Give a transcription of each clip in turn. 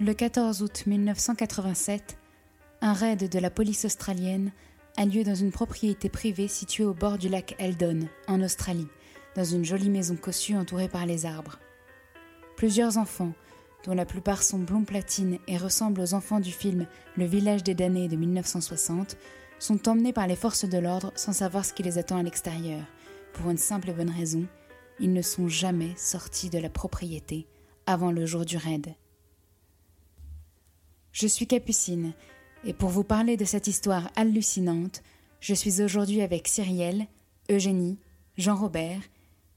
Le 14 août 1987, un raid de la police australienne a lieu dans une propriété privée située au bord du lac Eldon, en Australie, dans une jolie maison cossue entourée par les arbres. Plusieurs enfants, dont la plupart sont blonds platine et ressemblent aux enfants du film Le village des damnés de 1960, sont emmenés par les forces de l'ordre sans savoir ce qui les attend à l'extérieur, pour une simple et bonne raison, ils ne sont jamais sortis de la propriété avant le jour du raid. Je suis Capucine, et pour vous parler de cette histoire hallucinante, je suis aujourd'hui avec Cyrielle, Eugénie, Jean-Robert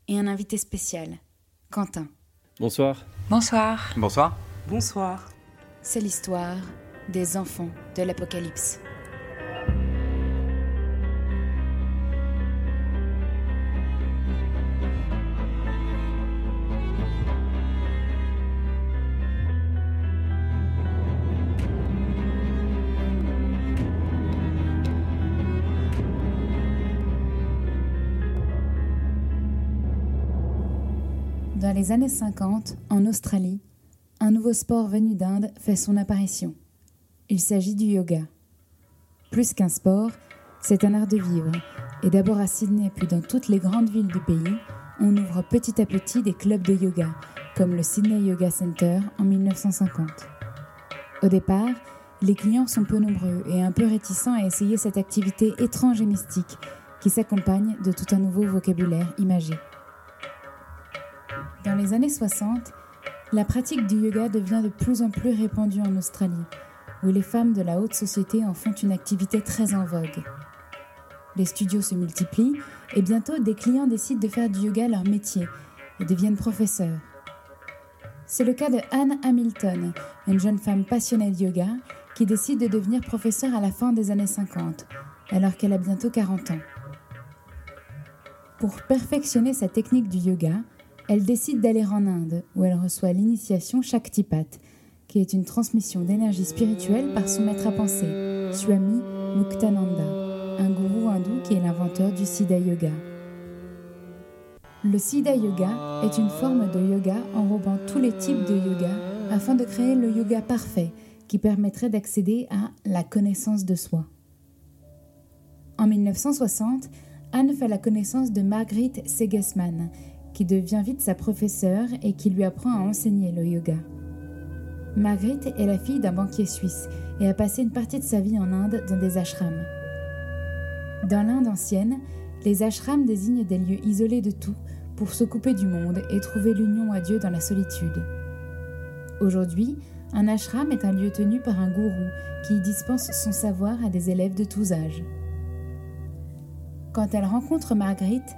et un invité spécial, Quentin. Bonsoir. Bonsoir. Bonsoir. Bonsoir. C'est l'histoire des enfants de l'Apocalypse. Les années 50, en Australie, un nouveau sport venu d'Inde fait son apparition. Il s'agit du yoga. Plus qu'un sport, c'est un art de vivre, et d'abord à Sydney puis dans toutes les grandes villes du pays, on ouvre petit à petit des clubs de yoga, comme le Sydney Yoga Center en 1950. Au départ, les clients sont peu nombreux et un peu réticents à essayer cette activité étrange et mystique qui s'accompagne de tout un nouveau vocabulaire imagé. Dans les années 60, la pratique du yoga devient de plus en plus répandue en Australie, où les femmes de la haute société en font une activité très en vogue. Les studios se multiplient et bientôt des clients décident de faire du yoga leur métier et deviennent professeurs. C'est le cas de Anne Hamilton, une jeune femme passionnée de yoga qui décide de devenir professeure à la fin des années 50, alors qu'elle a bientôt 40 ans. Pour perfectionner sa technique du yoga, elle décide d'aller en Inde, où elle reçoit l'initiation Shaktipat, qui est une transmission d'énergie spirituelle par son maître à penser, Swami Muktananda, un gourou hindou qui est l'inventeur du Siddha Yoga. Le Siddha Yoga est une forme de yoga enrobant tous les types de yoga afin de créer le yoga parfait qui permettrait d'accéder à la connaissance de soi. En 1960, Anne fait la connaissance de Margrit Segesman, qui devient vite sa professeure et qui lui apprend à enseigner le yoga. Marguerite est la fille d'un banquier suisse et a passé une partie de sa vie en Inde dans des ashrams. Dans l'Inde ancienne, les ashrams désignent des lieux isolés de tout pour se couper du monde et trouver l'union à Dieu dans la solitude. Aujourd'hui, un ashram est un lieu tenu par un gourou qui dispense son savoir à des élèves de tous âges. Quand elle rencontre Marguerite,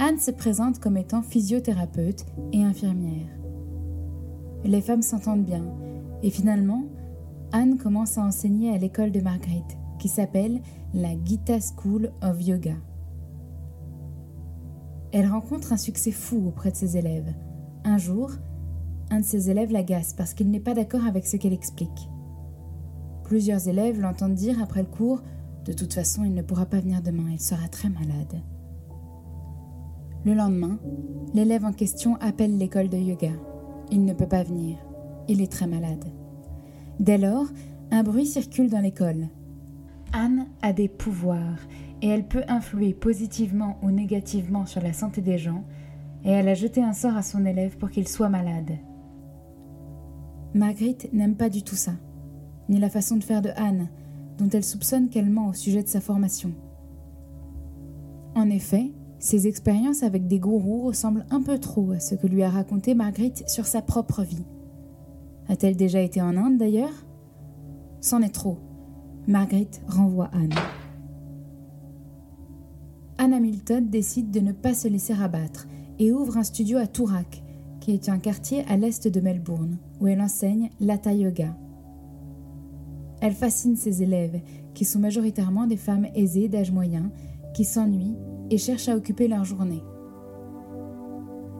Anne se présente comme étant physiothérapeute et infirmière. Les femmes s'entendent bien, et finalement, Anne commence à enseigner à l'école de Marguerite, qui s'appelle la Gita School of Yoga. Elle rencontre un succès fou auprès de ses élèves. Un jour, un de ses élèves l'agace parce qu'il n'est pas d'accord avec ce qu'elle explique. Plusieurs élèves l'entendent dire après le cours De toute façon, il ne pourra pas venir demain, il sera très malade. Le lendemain, l'élève en question appelle l'école de yoga. Il ne peut pas venir. Il est très malade. Dès lors, un bruit circule dans l'école. Anne a des pouvoirs et elle peut influer positivement ou négativement sur la santé des gens et elle a jeté un sort à son élève pour qu'il soit malade. Marguerite n'aime pas du tout ça, ni la façon de faire de Anne, dont elle soupçonne qu'elle ment au sujet de sa formation. En effet, ses expériences avec des gourous ressemblent un peu trop à ce que lui a raconté Marguerite sur sa propre vie. A-t-elle déjà été en Inde d'ailleurs? C'en est trop. Marguerite renvoie Anne. Anne Hamilton décide de ne pas se laisser abattre et ouvre un studio à Toorak, qui est un quartier à l'est de Melbourne, où elle enseigne l'Hatha Yoga. Elle fascine ses élèves, qui sont majoritairement des femmes aisées d'âge moyen, qui s'ennuient et cherchent à occuper leur journée.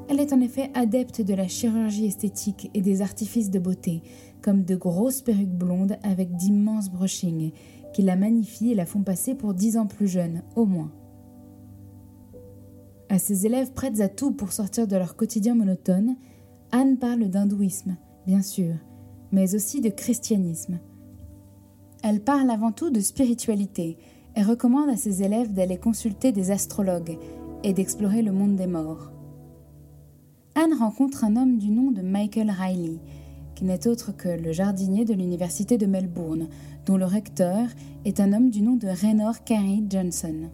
Elle est en effet adepte de la chirurgie esthétique et des artifices de beauté, comme de grosses perruques blondes avec d'immenses brushings, qui la magnifient et la font passer pour dix ans plus jeune, au moins. À ses élèves prêtes à tout pour sortir de leur quotidien monotone, Anne parle d'hindouisme, bien sûr, mais aussi de christianisme. Elle parle avant tout de spiritualité et recommande à ses élèves d'aller consulter des astrologues et d'explorer le monde des morts. Anne rencontre un homme du nom de Michael Riley, qui n'est autre que le jardinier de l'université de Melbourne, dont le recteur est un homme du nom de Raynor Carey Johnson.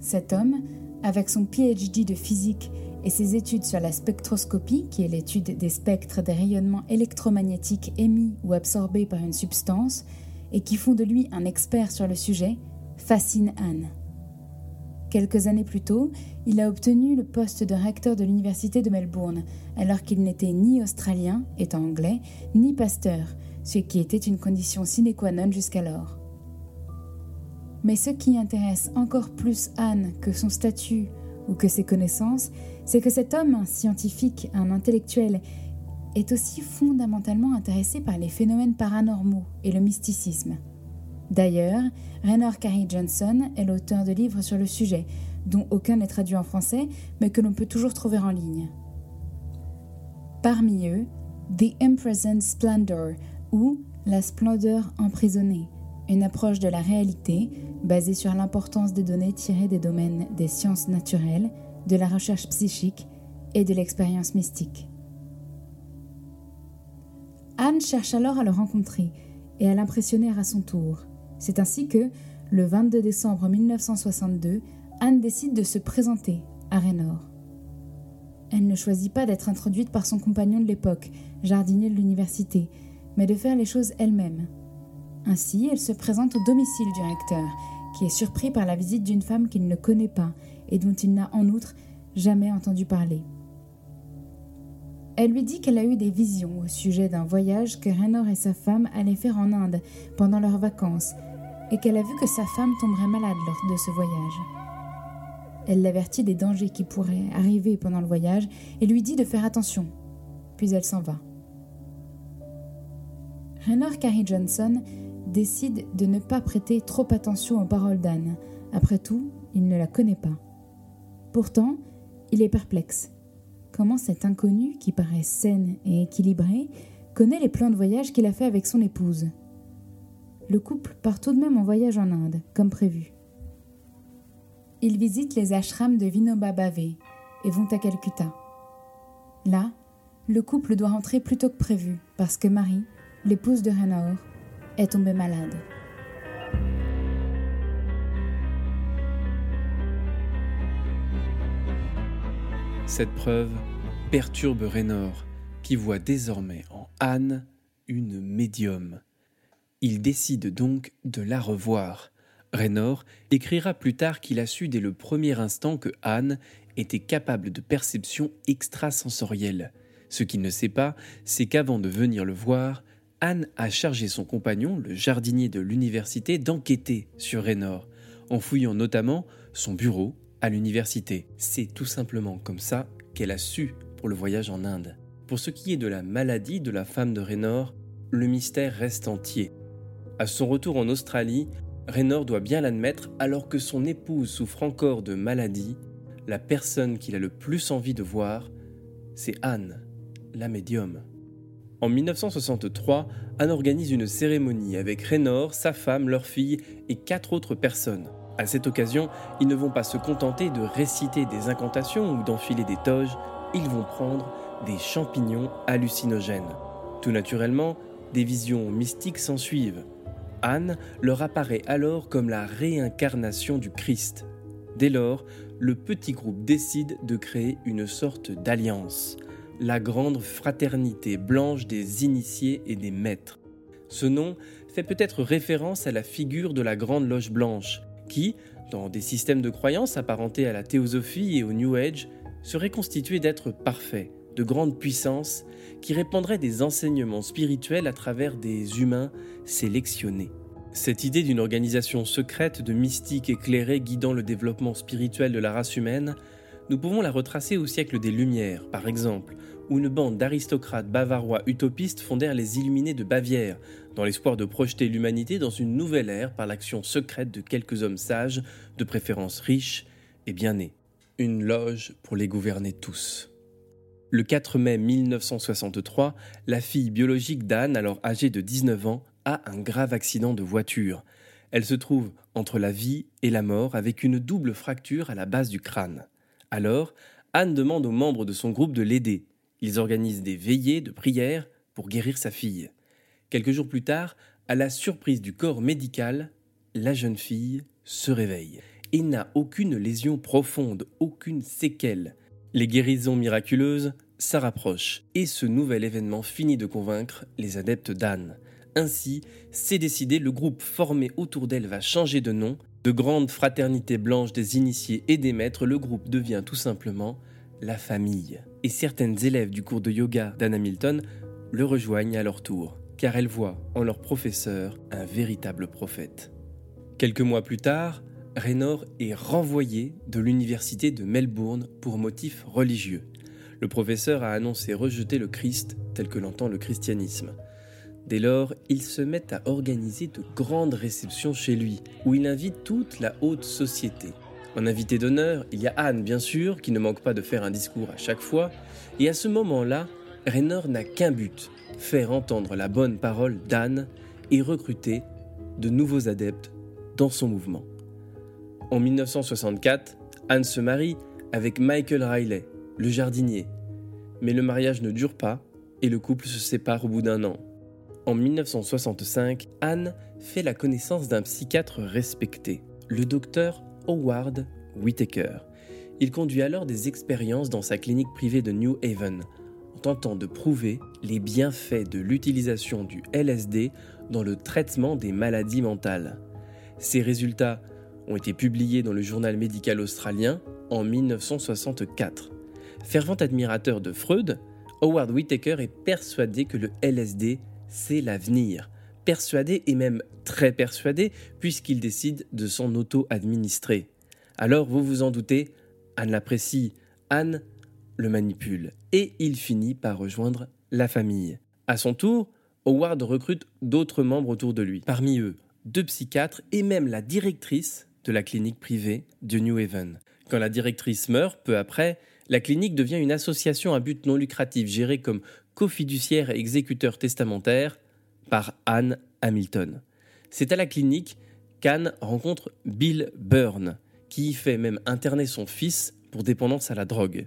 Cet homme, avec son PhD de physique et ses études sur la spectroscopie, qui est l'étude des spectres des rayonnements électromagnétiques émis ou absorbés par une substance, et qui font de lui un expert sur le sujet, fascine Anne. Quelques années plus tôt, il a obtenu le poste de recteur de l'université de Melbourne, alors qu'il n'était ni australien, étant anglais, ni pasteur, ce qui était une condition sine qua non jusqu'alors. Mais ce qui intéresse encore plus Anne que son statut ou que ses connaissances, c'est que cet homme, un scientifique, un intellectuel, est aussi fondamentalement intéressé par les phénomènes paranormaux et le mysticisme. D'ailleurs, Raynor Carey Johnson est l'auteur de livres sur le sujet, dont aucun n'est traduit en français, mais que l'on peut toujours trouver en ligne. Parmi eux, The Imprisoned Splendor, ou La splendeur emprisonnée, une approche de la réalité basée sur l'importance des données tirées des domaines des sciences naturelles, de la recherche psychique et de l'expérience mystique. Anne cherche alors à le rencontrer et à l'impressionner à son tour. C'est ainsi que, le 22 décembre 1962, Anne décide de se présenter à Raynor. Elle ne choisit pas d'être introduite par son compagnon de l'époque, jardinier de l'université, mais de faire les choses elle-même. Ainsi, elle se présente au domicile du recteur, qui est surpris par la visite d'une femme qu'il ne connaît pas et dont il n'a en outre jamais entendu parler. Elle lui dit qu'elle a eu des visions au sujet d'un voyage que Raynor et sa femme allaient faire en Inde pendant leurs vacances et qu'elle a vu que sa femme tomberait malade lors de ce voyage. Elle l'avertit des dangers qui pourraient arriver pendant le voyage et lui dit de faire attention. Puis elle s'en va. Raynor Carey Johnson décide de ne pas prêter trop attention aux paroles d'Anne. Après tout, il ne la connaît pas. Pourtant, il est perplexe. Comment cet inconnu, qui paraît saine et équilibré, connaît les plans de voyage qu'il a fait avec son épouse Le couple part tout de même en voyage en Inde, comme prévu. Ils visitent les ashrams de Vinoba Bhave et vont à Calcutta. Là, le couple doit rentrer plus tôt que prévu parce que Marie, l'épouse de Raynor, est tombée malade. Cette preuve perturbe Raynor, qui voit désormais en Anne une médium. Il décide donc de la revoir. Raynor écrira plus tard qu'il a su dès le premier instant que Anne était capable de perception extrasensorielle. Ce qu'il ne sait pas, c'est qu'avant de venir le voir, Anne a chargé son compagnon, le jardinier de l'université, d'enquêter sur Raynor, en fouillant notamment son bureau, à l'université. C'est tout simplement comme ça qu'elle a su pour le voyage en Inde. Pour ce qui est de la maladie de la femme de Raynor, le mystère reste entier. À son retour en Australie, Raynor doit bien l'admettre, alors que son épouse souffre encore de maladie, la personne qu'il a le plus envie de voir, c'est Anne, la médium. En 1963, Anne organise une cérémonie avec Raynor, sa femme, leur fille et quatre autres personnes. À cette occasion, ils ne vont pas se contenter de réciter des incantations ou d'enfiler des toges, ils vont prendre des champignons hallucinogènes. Tout naturellement, des visions mystiques s'ensuivent. Anne leur apparaît alors comme la réincarnation du Christ. Dès lors, le petit groupe décide de créer une sorte d'alliance, la grande fraternité blanche des initiés et des maîtres. Ce nom fait peut-être référence à la figure de la grande loge blanche, qui, dans des systèmes de croyances apparentés à la théosophie et au New Age, serait constitué d'êtres parfaits, de grande puissance, qui répandraient des enseignements spirituels à travers des humains sélectionnés. Cette idée d'une organisation secrète de mystiques éclairés guidant le développement spirituel de la race humaine, nous pouvons la retracer au siècle des Lumières, par exemple, où une bande d'aristocrates bavarois utopistes fondèrent les Illuminés de Bavière, dans l'espoir de projeter l'humanité dans une nouvelle ère par l'action secrète de quelques hommes sages, de préférence riches et bien nés. Une loge pour les gouverner tous. Le 4 mai 1963, la fille biologique d'Anne, alors âgée de 19 ans, a un grave accident de voiture. Elle se trouve entre la vie et la mort avec une double fracture à la base du crâne. Alors, Anne demande aux membres de son groupe de l'aider. Ils organisent des veillées de prière pour guérir sa fille. Quelques jours plus tard, à la surprise du corps médical, la jeune fille se réveille et n'a aucune lésion profonde, aucune séquelle. Les guérisons miraculeuses, ça rapproche, et ce nouvel événement finit de convaincre les adeptes d'Anne. Ainsi, c'est décidé, le groupe formé autour d'elle va changer de nom. De grande fraternité blanche des initiés et des maîtres, le groupe devient tout simplement la famille. Et certaines élèves du cours de yoga d'Anne Hamilton le rejoignent à leur tour, car elles voient en leur professeur un véritable prophète. Quelques mois plus tard, Raynor est renvoyé de l'université de Melbourne pour motif religieux. Le professeur a annoncé rejeter le Christ tel que l'entend le christianisme. Dès lors, il se met à organiser de grandes réceptions chez lui, où il invite toute la haute société. En invité d'honneur, il y a Anne, bien sûr, qui ne manque pas de faire un discours à chaque fois, et à ce moment-là, Raynor n'a qu'un but, faire entendre la bonne parole d'Anne et recruter de nouveaux adeptes dans son mouvement. En 1964, Anne se marie avec Michael Riley, le jardinier. Mais le mariage ne dure pas et le couple se sépare au bout d'un an. En 1965, Anne fait la connaissance d'un psychiatre respecté, le docteur Howard Whittaker. Il conduit alors des expériences dans sa clinique privée de New Haven, en tentant de prouver les bienfaits de l'utilisation du LSD dans le traitement des maladies mentales. Ces résultats ont été publiés dans le journal médical australien en 1964. Fervent admirateur de Freud, Howard Whittaker est persuadé que le LSD, c'est l'avenir. Persuadé et même très persuadé, puisqu'il décide de s'en auto-administrer. Alors, vous vous en doutez, Anne l'apprécie, Anne le manipule, et il finit par rejoindre la famille. À son tour, Howard recrute d'autres membres autour de lui. Parmi eux, deux psychiatres et même la directrice de la clinique privée de New Haven. Quand la directrice meurt, peu après, la clinique devient une association à but non lucratif gérée comme cofiduciaire et exécuteur testamentaire par Anne Hamilton. C'est à la clinique qu'Anne rencontre Bill Byrne, qui y fait même interner son fils pour dépendance à la drogue.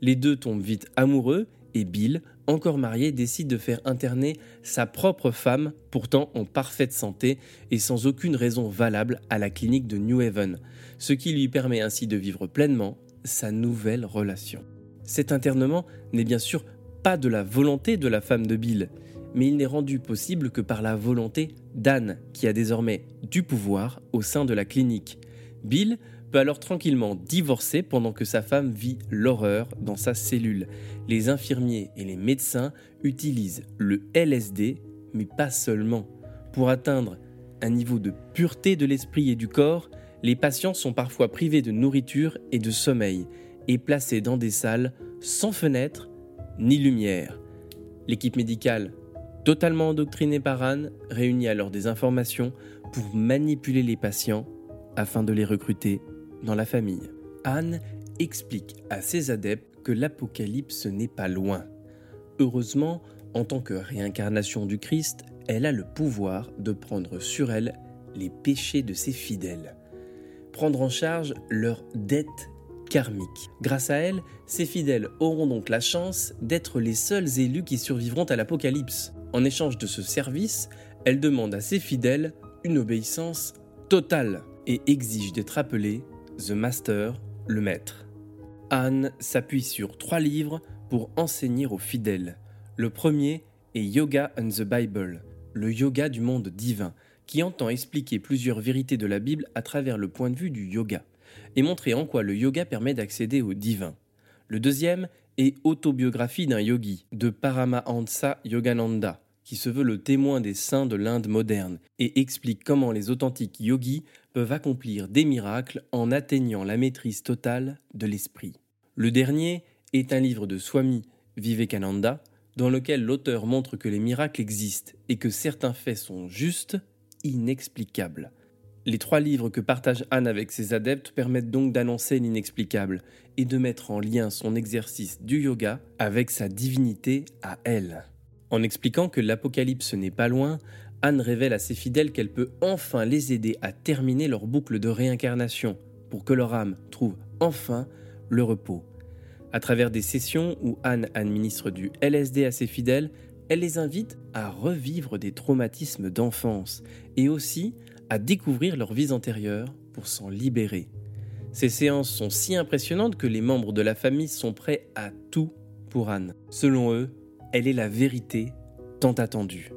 Les deux tombent vite amoureux et Bill, encore marié, décide de faire interner sa propre femme, pourtant en parfaite santé et sans aucune raison valable, à la clinique de New Haven, ce qui lui permet ainsi de vivre pleinement sa nouvelle relation. Cet internement n'est bien sûr pas de la volonté de la femme de Bill, mais il n'est rendu possible que par la volonté d'Anne, qui a désormais du pouvoir au sein de la clinique. Bill peut alors tranquillement divorcer pendant que sa femme vit l'horreur dans sa cellule. Les infirmiers et les médecins utilisent le LSD, mais pas seulement. Pour atteindre un niveau de pureté de l'esprit et du corps, les patients sont parfois privés de nourriture et de sommeil et placés dans des salles sans fenêtres ni lumière. L'équipe médicale, totalement endoctrinée par Anne, réunit alors des informations pour manipuler les patients afin de les recruter dans la famille. Anne explique à ses adeptes que l'Apocalypse n'est pas loin. Heureusement, en tant que réincarnation du Christ, elle a le pouvoir de prendre sur elle les péchés de ses fidèles, prendre en charge leurs dettes karmiques. Grâce à elle, ses fidèles auront donc la chance d'être les seuls élus qui survivront à l'Apocalypse. En échange de ce service, elle demande à ses fidèles une obéissance totale et exige d'être appelée The Master, le maître. Anne s'appuie sur trois livres pour enseigner aux fidèles. Le premier est Yoga and the Bible, le yoga du monde divin, qui entend expliquer plusieurs vérités de la Bible à travers le point de vue du yoga, et montrer en quoi le yoga permet d'accéder au divin. Le deuxième est Autobiographie d'un yogi, de Paramahansa Yogananda, qui se veut le témoin des saints de l'Inde moderne et explique comment les authentiques yogis peuvent accomplir des miracles en atteignant la maîtrise totale de l'esprit. Le dernier est un livre de Swami Vivekananda dans lequel l'auteur montre que les miracles existent et que certains faits sont justes, inexplicables. Les trois livres que partage Anne avec ses adeptes permettent donc d'annoncer l'inexplicable et de mettre en lien son exercice du yoga avec sa divinité à elle. En expliquant que l'apocalypse n'est pas loin, Anne révèle à ses fidèles qu'elle peut enfin les aider à terminer leur boucle de réincarnation pour que leur âme trouve enfin le repos. À travers des sessions où Anne administre du LSD à ses fidèles, elle les invite à revivre des traumatismes d'enfance et aussi à découvrir leur vie antérieure pour s'en libérer. Ces séances sont si impressionnantes que les membres de la famille sont prêts à tout pour Anne. Selon eux, elle est la vérité tant attendue.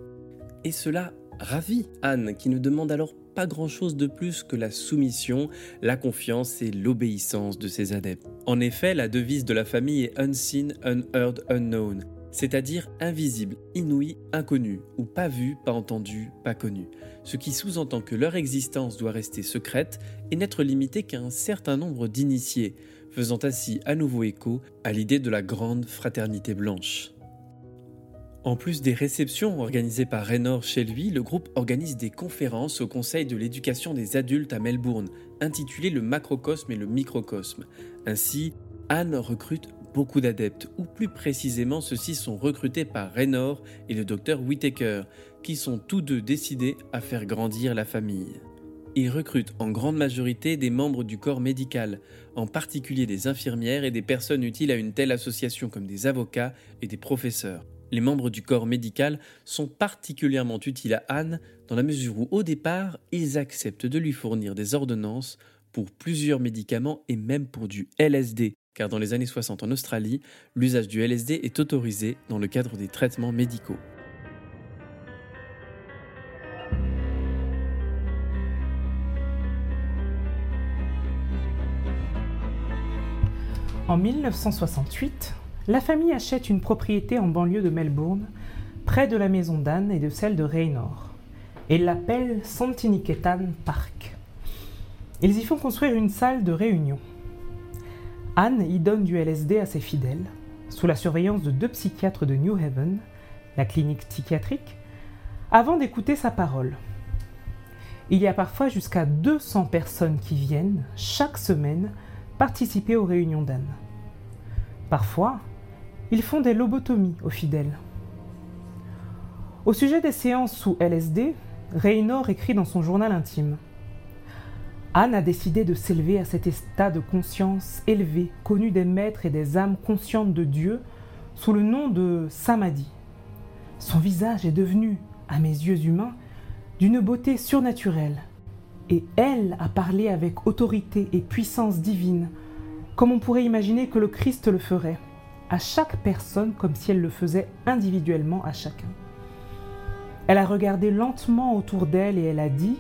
Et cela ravit Anne, qui ne demande alors pas grand-chose de plus que la soumission, la confiance et l'obéissance de ses adeptes. En effet, la devise de la famille est Unseen, Unheard, Unknown, c'est-à-dire invisible, inouï, inconnu, ou pas vu, pas entendu, pas connu, ce qui sous-entend que leur existence doit rester secrète et n'être limitée qu'à un certain nombre d'initiés, faisant ainsi à nouveau écho à l'idée de la grande fraternité blanche. En plus des réceptions organisées par Raynor chez lui, le groupe organise des conférences au Conseil de l'éducation des adultes à Melbourne, intitulées Le macrocosme et le microcosme. Ainsi, Anne recrute beaucoup d'adeptes, ou plus précisément ceux-ci sont recrutés par Raynor et le docteur Whitaker, qui sont tous deux décidés à faire grandir la famille. Ils recrutent en grande majorité des membres du corps médical, en particulier des infirmières et des personnes utiles à une telle association comme des avocats et des professeurs. Les membres du corps médical sont particulièrement utiles à Anne dans la mesure où au départ, ils acceptent de lui fournir des ordonnances pour plusieurs médicaments et même pour du LSD, car dans les années 60 en Australie, l'usage du LSD est autorisé dans le cadre des traitements médicaux. En 1968, la famille achète une propriété en banlieue de Melbourne, près de la maison d'Anne et de celle de Raynor, et l'appellent Santiniketan Park. Ils y font construire une salle de réunion. Anne y donne du LSD à ses fidèles, sous la surveillance de deux psychiatres de New Haven, la clinique psychiatrique, avant d'écouter sa parole. Il y a parfois jusqu'à 200 personnes qui viennent, chaque semaine, participer aux réunions d'Anne. Parfois, ils font des lobotomies aux fidèles. Au sujet des séances sous LSD, Raynor écrit dans son journal intime Anne a décidé de s'élever à cet état de conscience élevé, connu des maîtres et des âmes conscientes de Dieu, sous le nom de Samadhi. Son visage est devenu, à mes yeux humains, d'une beauté surnaturelle, et elle a parlé avec autorité et puissance divine, comme on pourrait imaginer que le Christ le ferait, chaque personne comme si elle le faisait individuellement à chacun. Elle a regardé lentement autour d'elle et elle a dit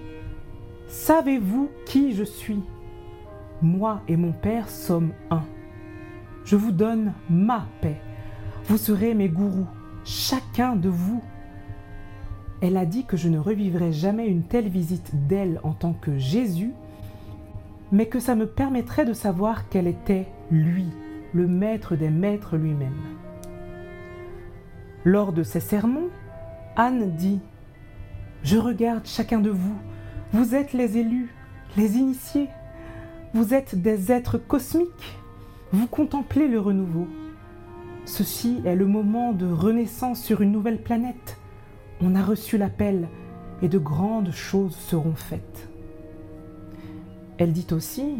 Savez-vous qui je suis? Moi et mon Père sommes un. Je vous donne ma paix. Vous serez mes gourous, chacun de vous. Elle a dit que je ne revivrai jamais une telle visite d'elle en tant que Jésus, mais que ça me permettrait de savoir qu'elle était lui, le maître des maîtres lui-même. Lors de ses sermons, Anne dit Je regarde chacun de vous vous êtes les élus, les initiés. Vous êtes des êtres cosmiques. Vous contemplez le renouveau. Ceci est le moment de renaissance sur une nouvelle planète. On a reçu l'appel et de grandes choses seront faites. Elle dit aussi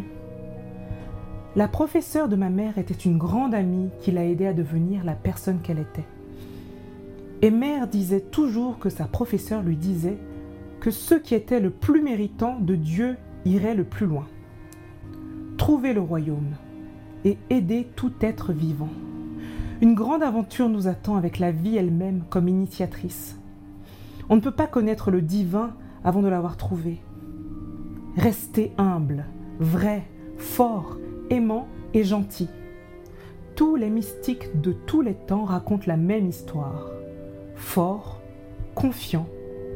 La professeure de ma mère était une grande amie qui l'a aidée à devenir la personne qu'elle était. Et mère disait toujours que sa professeure lui disait que ceux qui étaient le plus méritants de Dieu iraient le plus loin. Trouver le royaume et aider tout être vivant. Une grande aventure nous attend avec la vie elle-même comme initiatrice. On ne peut pas connaître le divin avant de l'avoir trouvé. Restez humble, vrai, fort, aimant et gentil. Tous les mystiques de tous les temps racontent la même histoire. Fort, confiant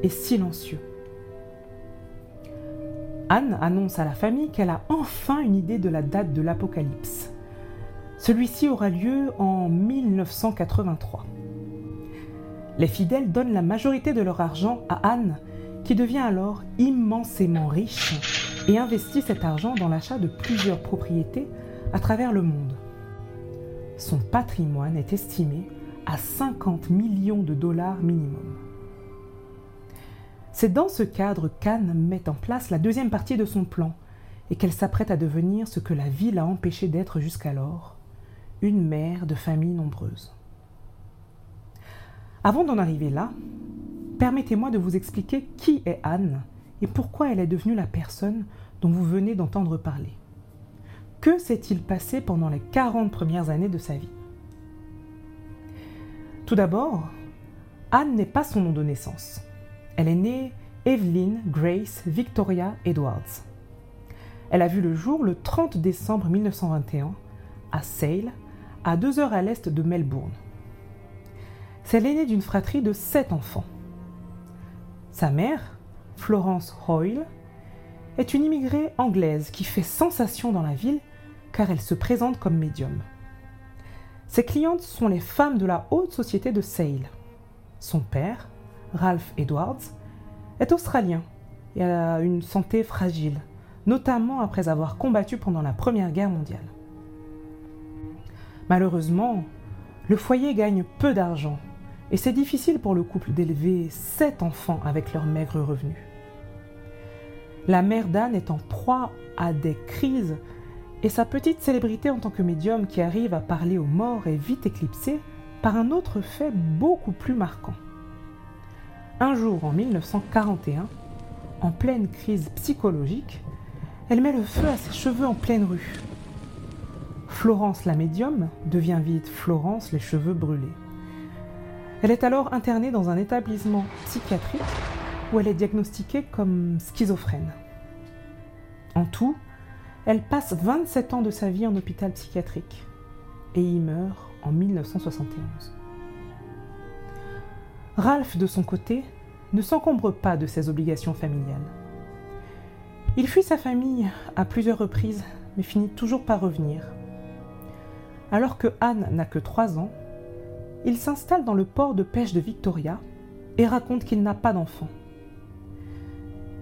et silencieux. Anne annonce à la famille qu'elle a enfin une idée de la date de l'Apocalypse. Celui-ci aura lieu en 1983. Les fidèles donnent la majorité de leur argent à Anne, qui devient alors immensément riche et investit cet argent dans l'achat de plusieurs propriétés à travers le monde. Son patrimoine est estimé à 50 millions de dollars minimum. C'est dans ce cadre qu'Anne met en place la deuxième partie de son plan et qu'elle s'apprête à devenir ce que la vie l'a empêché d'être jusqu'alors, une mère de famille nombreuse. Avant d'en arriver là, permettez-moi de vous expliquer qui est Anne et pourquoi elle est devenue la personne dont vous venez d'entendre parler? Que s'est-il passé pendant les 40 premières années de sa vie? Tout d'abord, Anne n'est pas son nom de naissance. Elle est née Evelyn Grace Victoria Edwards. Elle a vu le jour le 30 décembre 1921 à Sale, à deux heures à l'est de Melbourne. C'est l'aînée d'une fratrie de sept enfants. Sa mère, Florence Hoyle, est une immigrée anglaise qui fait sensation dans la ville car elle se présente comme médium. Ses clientes sont les femmes de la haute société de Sale. Son père, Ralph Edwards, est australien et a une santé fragile, notamment après avoir combattu pendant la Première Guerre mondiale. Malheureusement, le foyer gagne peu d'argent et c'est difficile pour le couple d'élever sept enfants avec leurs maigres revenus. La mère d'Anne est en proie à des crises et sa petite célébrité en tant que médium qui arrive à parler aux morts est vite éclipsée par un autre fait beaucoup plus marquant. Un jour en 1941, en pleine crise psychologique, elle met le feu à ses cheveux en pleine rue. Florence la médium devient vite Florence les cheveux brûlés. Elle est alors internée dans un établissement psychiatrique où elle est diagnostiquée comme schizophrène. En tout, elle passe 27 ans de sa vie en hôpital psychiatrique et y meurt en 1971. Ralph, de son côté, ne s'encombre pas de ses obligations familiales. Il fuit sa famille à plusieurs reprises, mais finit toujours par revenir. Alors que Anne n'a que 3 ans, il s'installe dans le port de pêche de Victoria et raconte qu'il n'a pas d'enfant.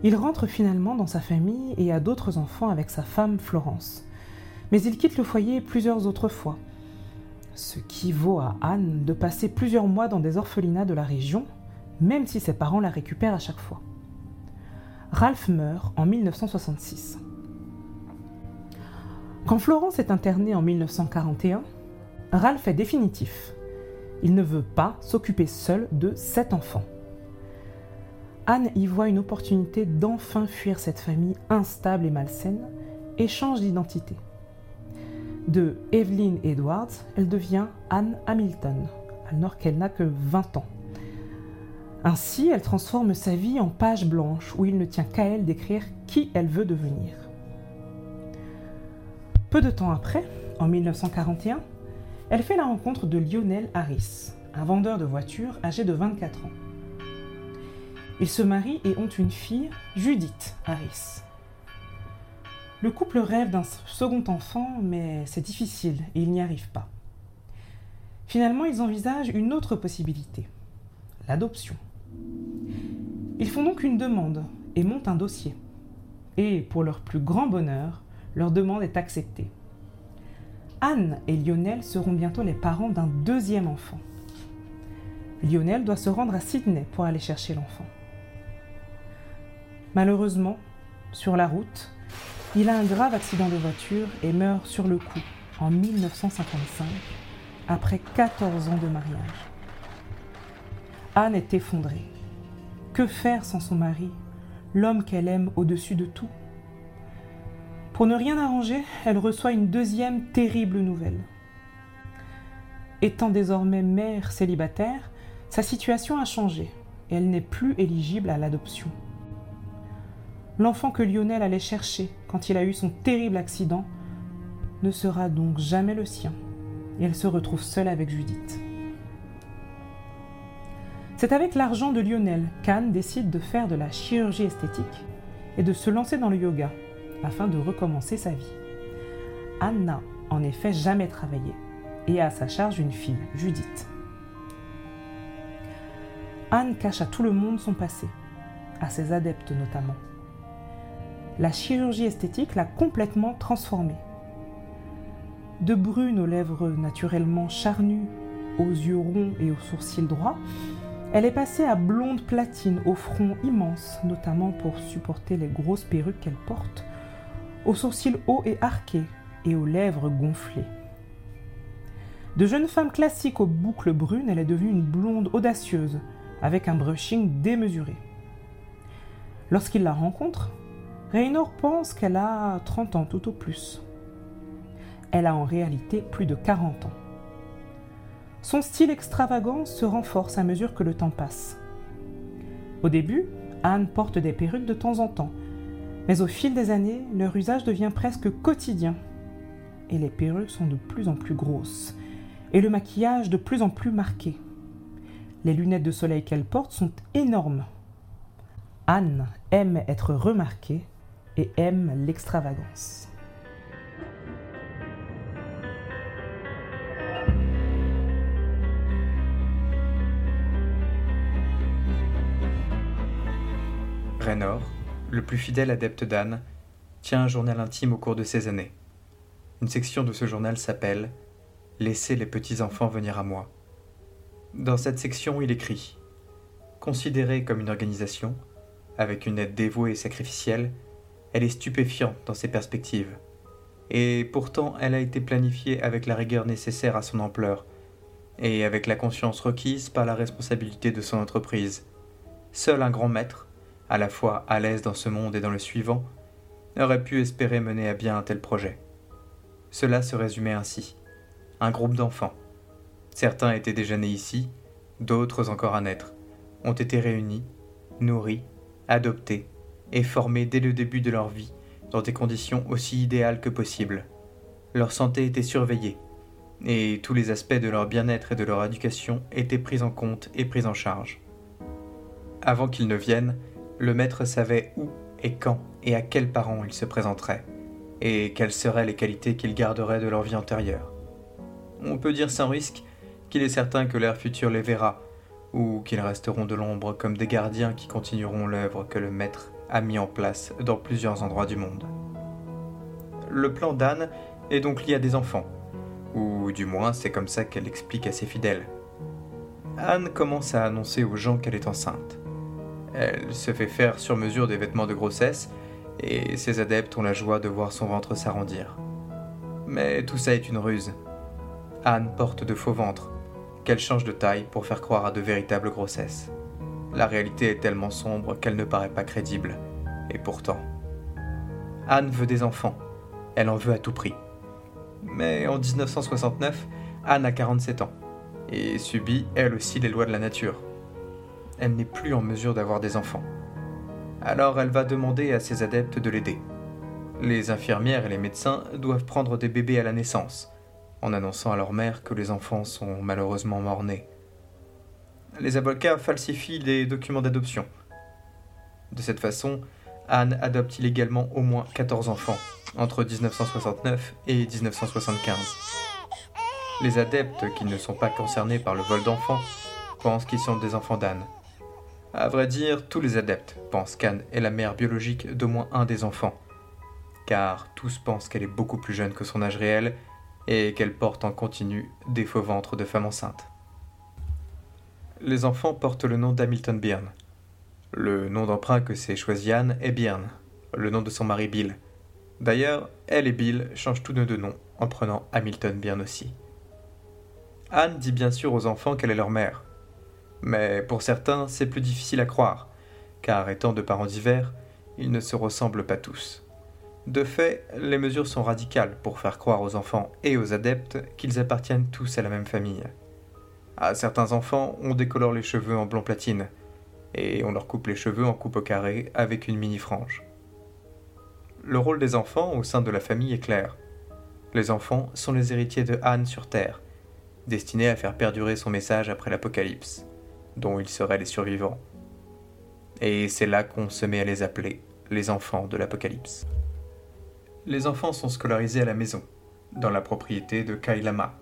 Il rentre finalement dans sa famille et a d'autres enfants avec sa femme Florence, mais il quitte le foyer plusieurs autres fois, ce qui vaut à Anne de passer plusieurs mois dans des orphelinats de la région, même si ses parents la récupèrent à chaque fois. Ralph meurt en 1966. Quand Florence est internée en 1941, Ralph est définitif. Il ne veut pas s'occuper seul de sept enfants. Anne y voit une opportunité d'enfin fuir cette famille instable et malsaine et change d'identité. De Evelyn Edwards, elle devient Anne Hamilton, alors qu'elle n'a que 20 ans. Ainsi, elle transforme sa vie en page blanche où il ne tient qu'à elle d'écrire qui elle veut devenir. Peu de temps après, en 1941, elle fait la rencontre de Lionel Harris, un vendeur de voitures âgé de 24 ans. Ils se marient et ont une fille, Judith Harris. Le couple rêve d'un second enfant, mais c'est difficile et ils n'y arrivent pas. Finalement, ils envisagent une autre possibilité, l'adoption. Ils font donc une demande et montent un dossier. Et pour leur plus grand bonheur, leur demande est acceptée. Anne et Lionel seront bientôt les parents d'un deuxième enfant. Lionel doit se rendre à Sydney pour aller chercher l'enfant. Malheureusement, sur la route, il a un grave accident de voiture et meurt sur le coup en 1955, après 14 ans de mariage. Anne est effondrée. Que faire sans son mari, l'homme qu'elle aime au-dessus de tout? Pour ne rien arranger, elle reçoit une deuxième terrible nouvelle. Étant désormais mère célibataire, sa situation a changé et elle n'est plus éligible à l'adoption. L'enfant que Lionel allait chercher quand il a eu son terrible accident ne sera donc jamais le sien et elle se retrouve seule avec Judith. C'est avec l'argent de Lionel qu'Anne décide de faire de la chirurgie esthétique et de se lancer dans le yoga afin de recommencer sa vie. Anne n'a en effet jamais travaillé et a à sa charge une fille, Judith. Anne cache à tout le monde son passé. à ses adeptes notamment. La chirurgie esthétique l'a complètement transformée. De brune aux lèvres naturellement charnues, aux yeux ronds et aux sourcils droits, elle est passée à blonde platine au front immense, notamment pour supporter les grosses perruques qu'elle porte, aux sourcils hauts et arqués et aux lèvres gonflées. De jeune femme classique aux boucles brunes, elle est devenue une blonde audacieuse, avec un brushing démesuré. Lorsqu'il la rencontre, Raynor pense qu'elle a 30 ans tout au plus. Elle a en réalité plus de 40 ans. Son style extravagant se renforce à mesure que le temps passe. Au début, Anne porte des perruques de temps en temps, mais au fil des années, leur usage devient presque quotidien. Et les perruques sont de plus en plus grosses, et le maquillage de plus en plus marqué. Les lunettes de soleil qu'elle porte sont énormes. Anne aime être remarquée et aime l'extravagance. Raynor, le plus fidèle adepte d'Anne, tient un journal intime au cours de ces années. Une section de ce journal s'appelle Laissez les petits-enfants venir à moi. Dans cette section, il écrit Considérée comme une organisation, avec une aide dévouée et sacrificielle, elle est stupéfiante dans ses perspectives. Et pourtant, elle a été planifiée avec la rigueur nécessaire à son ampleur, et avec la conscience requise par la responsabilité de son entreprise. Seul un grand maître, à la fois à l'aise dans ce monde et dans le suivant, aurait pu espérer mener à bien un tel projet. Cela se résumait ainsi un groupe d'enfants. Certains étaient déjà nés ici, d'autres encore à naître, ont été réunis, nourris, adoptés formés dès le début de leur vie dans des conditions aussi idéales que possible. Leur santé était surveillée, et tous les aspects de leur bien-être et de leur éducation étaient pris en compte et pris en charge. Avant qu'ils ne viennent, le maître savait où et quand et à quels parents il se présenterait, et quelles seraient les qualités qu'il garderait de leur vie antérieure on peut dire sans risque qu'il est certain que l'ère future les verra, ou qu'ils resteront de l'ombre comme des gardiens qui continueront l'œuvre que le maître a mis en place dans plusieurs endroits du monde. Le plan d'Anne est donc lié à des enfants, ou du moins c'est comme ça qu'elle explique à ses fidèles. Anne commence à annoncer aux gens qu'elle est enceinte. Elle se fait faire sur mesure des vêtements de grossesse, et ses adeptes ont la joie de voir son ventre s'arrondir. Mais tout ça est une ruse. Anne porte de faux ventres, qu'elle change de taille pour faire croire à de véritables grossesses. La réalité est tellement sombre qu'elle ne paraît pas crédible. Et pourtant. Anne veut des enfants. Elle en veut à tout prix. Mais en 1969, Anne a 47 ans et subit elle aussi les lois de la nature. Elle n'est plus en mesure d'avoir des enfants. Alors elle va demander à ses adeptes de l'aider. Les infirmières et les médecins doivent prendre des bébés à la naissance, en annonçant à leur mère que les enfants sont malheureusement morts-nés. Les avocats falsifient les documents d'adoption. De cette façon, Anne adopte illégalement au moins 14 enfants entre 1969 et 1975. Les adeptes qui ne sont pas concernés par le vol d'enfants pensent qu'ils sont des enfants d'Anne. À vrai dire, tous les adeptes pensent qu'Anne est la mère biologique d'au moins un des enfants, car tous pensent qu'elle est beaucoup plus jeune que son âge réel et qu'elle porte en continu des faux ventres de femmes enceintes. Les enfants portent le nom d'Hamilton Byrne. Le nom d'emprunt que s'est choisi Anne est Byrne, le nom de son mari Bill. D'ailleurs, elle et Bill changent tous deux de nom en prenant Hamilton Byrne aussi. Anne dit bien sûr aux enfants qu'elle est leur mère. Mais pour certains, c'est plus difficile à croire, car étant de parents divers, ils ne se ressemblent pas tous. De fait, les mesures sont radicales pour faire croire aux enfants et aux adeptes qu'ils appartiennent tous à la même famille. À certains enfants, on décolore les cheveux en blond platine, et on leur coupe les cheveux en coupe au carré avec une mini-frange. Le rôle des enfants au sein de la famille est clair. Les enfants sont les héritiers de Anne sur Terre, destinés à faire perdurer son message après l'Apocalypse, dont ils seraient les survivants. Et c'est là qu'on se met à les appeler les enfants de l'Apocalypse les enfants sont scolarisés à la maison, dans la propriété de Kailama,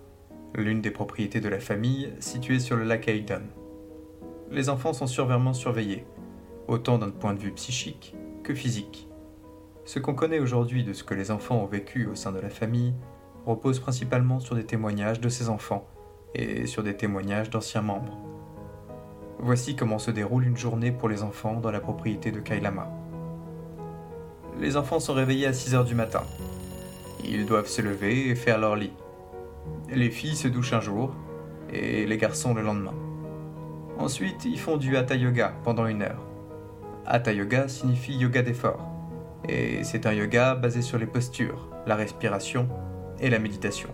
l'une des propriétés de la famille située sur le lac Aidon. Les enfants sont surveillement surveillés, autant d'un point de vue psychique que physique. Ce qu'on connaît aujourd'hui de ce que les enfants ont vécu au sein de la famille repose principalement sur des témoignages de ces enfants et sur des témoignages d'anciens membres. Voici comment se déroule une journée pour les enfants dans la propriété de Kailama. Les enfants sont réveillés à 6 heures du matin. Ils doivent se lever et faire leur lit. Les filles se douchent un jour et les garçons le lendemain. Ensuite, ils font du hatha yoga pendant une heure. Hatha yoga signifie yoga d'effort et c'est un yoga basé sur les postures, la respiration et la méditation.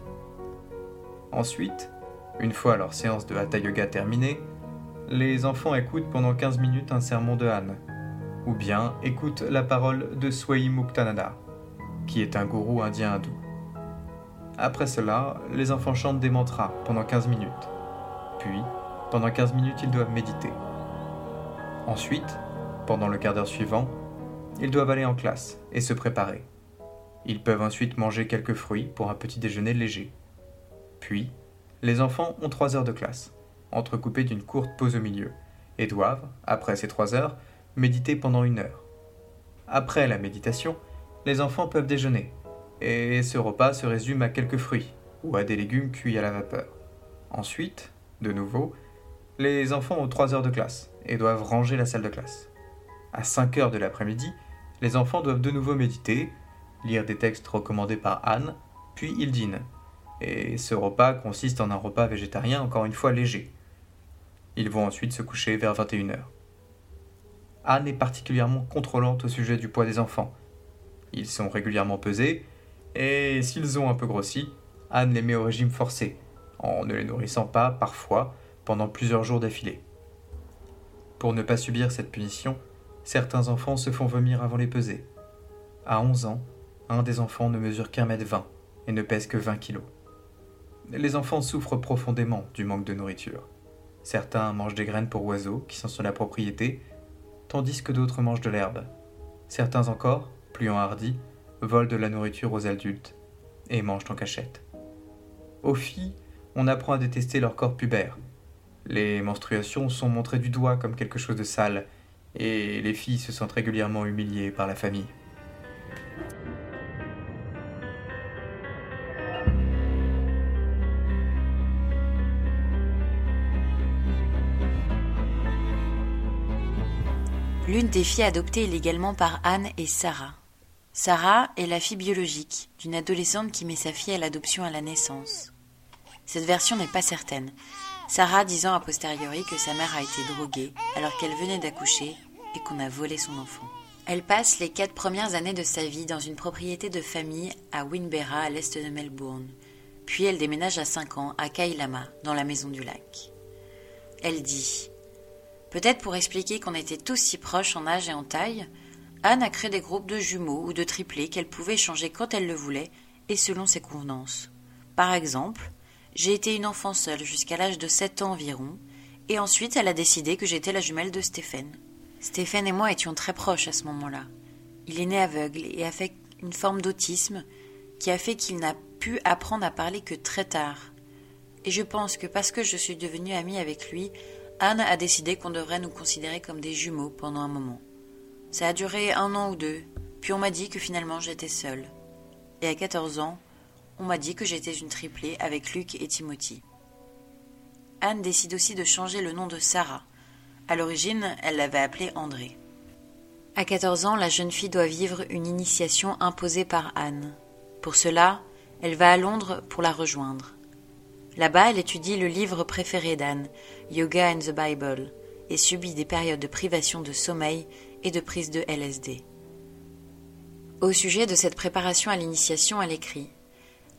Ensuite, une fois leur séance de hatha yoga terminée, les enfants écoutent pendant 15 minutes un sermon de Han, ou bien écoutent la parole de Swami Muktananda, qui est un gourou indien hindou. Après cela, les enfants chantent des mantras pendant 15 minutes. Puis, pendant 15 minutes, ils doivent méditer. Ensuite, pendant le quart d'heure suivant, ils doivent aller en classe et se préparer. Ils peuvent ensuite manger quelques fruits pour un petit déjeuner léger. Puis, les enfants ont trois heures de classe, entrecoupées d'une courte pause au milieu, et doivent, après ces trois heures, méditer pendant une heure. Après la méditation, les enfants peuvent déjeuner, et ce repas se résume à quelques fruits ou à des légumes cuits à la vapeur. Ensuite, de nouveau, les enfants ont trois heures de classe et doivent ranger la salle de classe. À 5 heures de l'après-midi, les enfants doivent de nouveau méditer, lire des textes recommandés par Anne, puis ils dînent. Et ce repas consiste en un repas végétarien encore une fois léger. Ils vont ensuite se coucher vers 21h. Anne est particulièrement contrôlante au sujet du poids des enfants. Ils sont régulièrement pesés, et s'ils ont un peu grossi, Anne les met au régime forcé, en ne les nourrissant pas, parfois, pendant plusieurs jours d'affilée. Pour ne pas subir cette punition, certains enfants se font vomir avant les peser. À 11 ans, un des enfants ne mesure qu'un mètre vingt et ne pèse que 20 kilos. Les enfants souffrent profondément du manque de nourriture. Certains mangent des graines pour oiseaux qui sont sur la propriété, tandis que d'autres mangent de l'herbe. Certains encore, plus enhardis, volent de la nourriture aux adultes et mangent en cachette. Aux filles, on apprend à détester leur corps pubère. Les menstruations sont montrées du doigt comme quelque chose de sale, et les filles se sentent régulièrement humiliées par la famille. L'une des filles adoptées illégalement par Anne est Sarah. Sarah est la fille biologique d'une adolescente qui met sa fille à l'adoption à la naissance. Cette version n'est pas certaine, Sarah disant a posteriori que sa mère a été droguée alors qu'elle venait d'accoucher et qu'on a volé son enfant. Elle passe les quatre premières années de sa vie dans une propriété de famille à Winbera, à l'est de Melbourne. Puis elle déménage à 5 ans à Kailama, dans la maison du lac. Elle dit Peut-être pour expliquer qu'on était tous si proches en âge et en taille, Anne a créé des groupes de jumeaux ou de triplés qu'elle pouvait changer quand elle le voulait et selon ses convenances. Par exemple, j'ai été une enfant seule jusqu'à l'âge de sept ans environ, et ensuite elle a décidé que j'étais la jumelle de Stéphane. Stéphane et moi étions très proches à ce moment-là. Il est né aveugle et a fait une forme d'autisme qui a fait qu'il n'a pu apprendre à parler que très tard. Et je pense que parce que je suis devenue amie avec lui, Anne a décidé qu'on devrait nous considérer comme des jumeaux pendant un moment. Ça a duré un an ou deux, puis on m'a dit que finalement j'étais seule. Et à 14 ans, on m'a dit que j'étais une triplée avec Luc et Timothy. Anne décide aussi de changer le nom de Sarah. À l'origine, elle l'avait appelé André. À 14 ans, la jeune fille doit vivre une initiation imposée par Anne. Pour cela, elle va à Londres pour la rejoindre. Là-bas, elle étudie le livre préféré d'Anne, Yoga and the Bible, et subit des périodes de privation de sommeil et de prise de LSD. Au sujet de cette préparation à l'initiation, elle écrit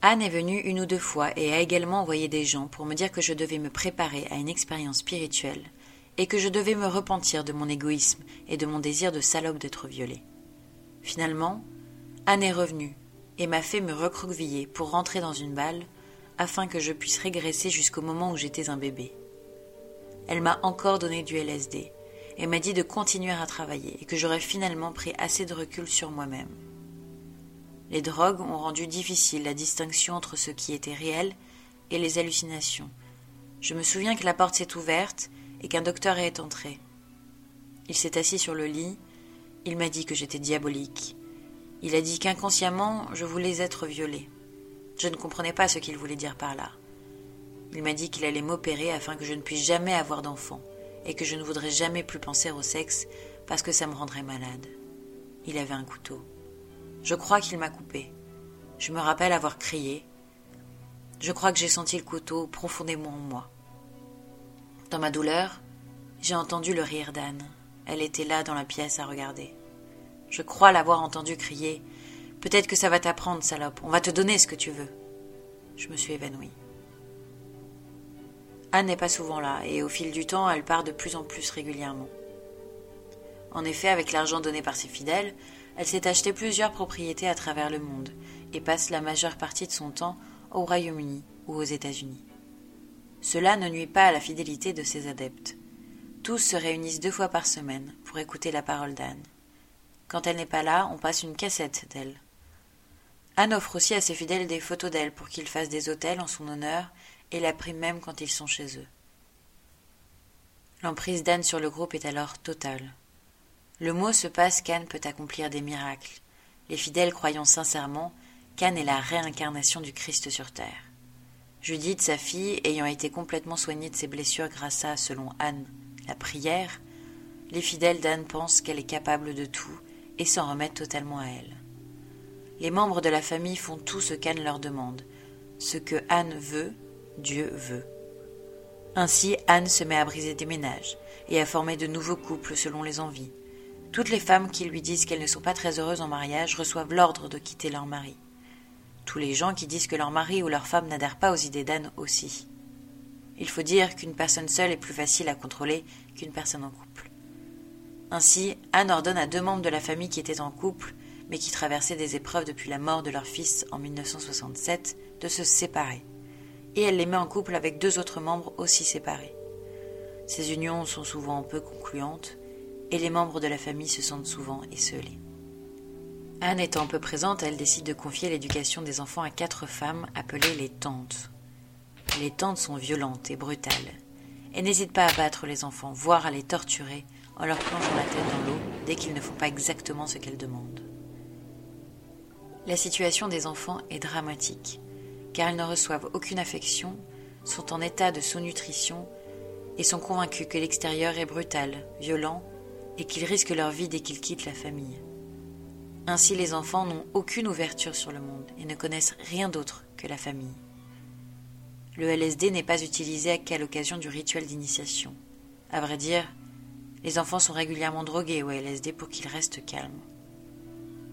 Anne est venue une ou deux fois et a également envoyé des gens pour me dire que je devais me préparer à une expérience spirituelle et que je devais me repentir de mon égoïsme et de mon désir de salope d'être violée. Finalement, Anne est revenue et m'a fait me recroqueviller pour rentrer dans une balle afin que je puisse régresser jusqu'au moment où j'étais un bébé. Elle m'a encore donné du LSD et m'a dit de continuer à travailler et que j'aurais finalement pris assez de recul sur moi-même. Les drogues ont rendu difficile la distinction entre ce qui était réel et les hallucinations. Je me souviens que la porte s'est ouverte et qu'un docteur est entré. Il s'est assis sur le lit, il m'a dit que j'étais diabolique. Il a dit qu'inconsciemment je voulais être violée. Je ne comprenais pas ce qu'il voulait dire par là. Il m'a dit qu'il allait m'opérer afin que je ne puisse jamais avoir d'enfant et que je ne voudrais jamais plus penser au sexe parce que ça me rendrait malade. Il avait un couteau. Je crois qu'il m'a coupé. Je me rappelle avoir crié. Je crois que j'ai senti le couteau profondément en moi. Dans ma douleur, j'ai entendu le rire d'Anne. Elle était là dans la pièce à regarder. Je crois l'avoir entendu crier. Peut-être que ça va t'apprendre, salope. On va te donner ce que tu veux. Je me suis évanouie. Anne n'est pas souvent là, et au fil du temps, elle part de plus en plus régulièrement. En effet, avec l'argent donné par ses fidèles, elle s'est acheté plusieurs propriétés à travers le monde, et passe la majeure partie de son temps au Royaume-Uni ou aux États-Unis. Cela ne nuit pas à la fidélité de ses adeptes. Tous se réunissent deux fois par semaine pour écouter la parole d'Anne. Quand elle n'est pas là, on passe une cassette d'elle. Anne offre aussi à ses fidèles des photos d'elle pour qu'ils fassent des hôtels en son honneur et la prime même quand ils sont chez eux. L'emprise d'Anne sur le groupe est alors totale. Le mot se passe qu'Anne peut accomplir des miracles. Les fidèles croyant sincèrement qu'Anne est la réincarnation du Christ sur terre. Judith, sa fille, ayant été complètement soignée de ses blessures grâce à, selon Anne, la prière, les fidèles d'Anne pensent qu'elle est capable de tout et s'en remettent totalement à elle. Les membres de la famille font tout ce qu'Anne leur demande. Ce que Anne veut, Dieu veut. Ainsi, Anne se met à briser des ménages et à former de nouveaux couples selon les envies. Toutes les femmes qui lui disent qu'elles ne sont pas très heureuses en mariage reçoivent l'ordre de quitter leur mari. Tous les gens qui disent que leur mari ou leur femme n'adhèrent pas aux idées d'Anne aussi. Il faut dire qu'une personne seule est plus facile à contrôler qu'une personne en couple. Ainsi, Anne ordonne à deux membres de la famille qui étaient en couple, mais qui traversaient des épreuves depuis la mort de leur fils en 1967, de se séparer et elle les met en couple avec deux autres membres aussi séparés. Ces unions sont souvent peu concluantes, et les membres de la famille se sentent souvent esselés. Anne étant peu présente, elle décide de confier l'éducation des enfants à quatre femmes appelées les tantes. Les tantes sont violentes et brutales, et n'hésitent pas à battre les enfants, voire à les torturer en leur plongeant la tête dans l'eau dès qu'ils ne font pas exactement ce qu'elles demandent. La situation des enfants est dramatique car ils ne reçoivent aucune affection, sont en état de sous-nutrition et sont convaincus que l'extérieur est brutal, violent et qu'ils risquent leur vie dès qu'ils quittent la famille. Ainsi les enfants n'ont aucune ouverture sur le monde et ne connaissent rien d'autre que la famille. Le LSD n'est pas utilisé qu'à l'occasion du rituel d'initiation. À vrai dire, les enfants sont régulièrement drogués au LSD pour qu'ils restent calmes.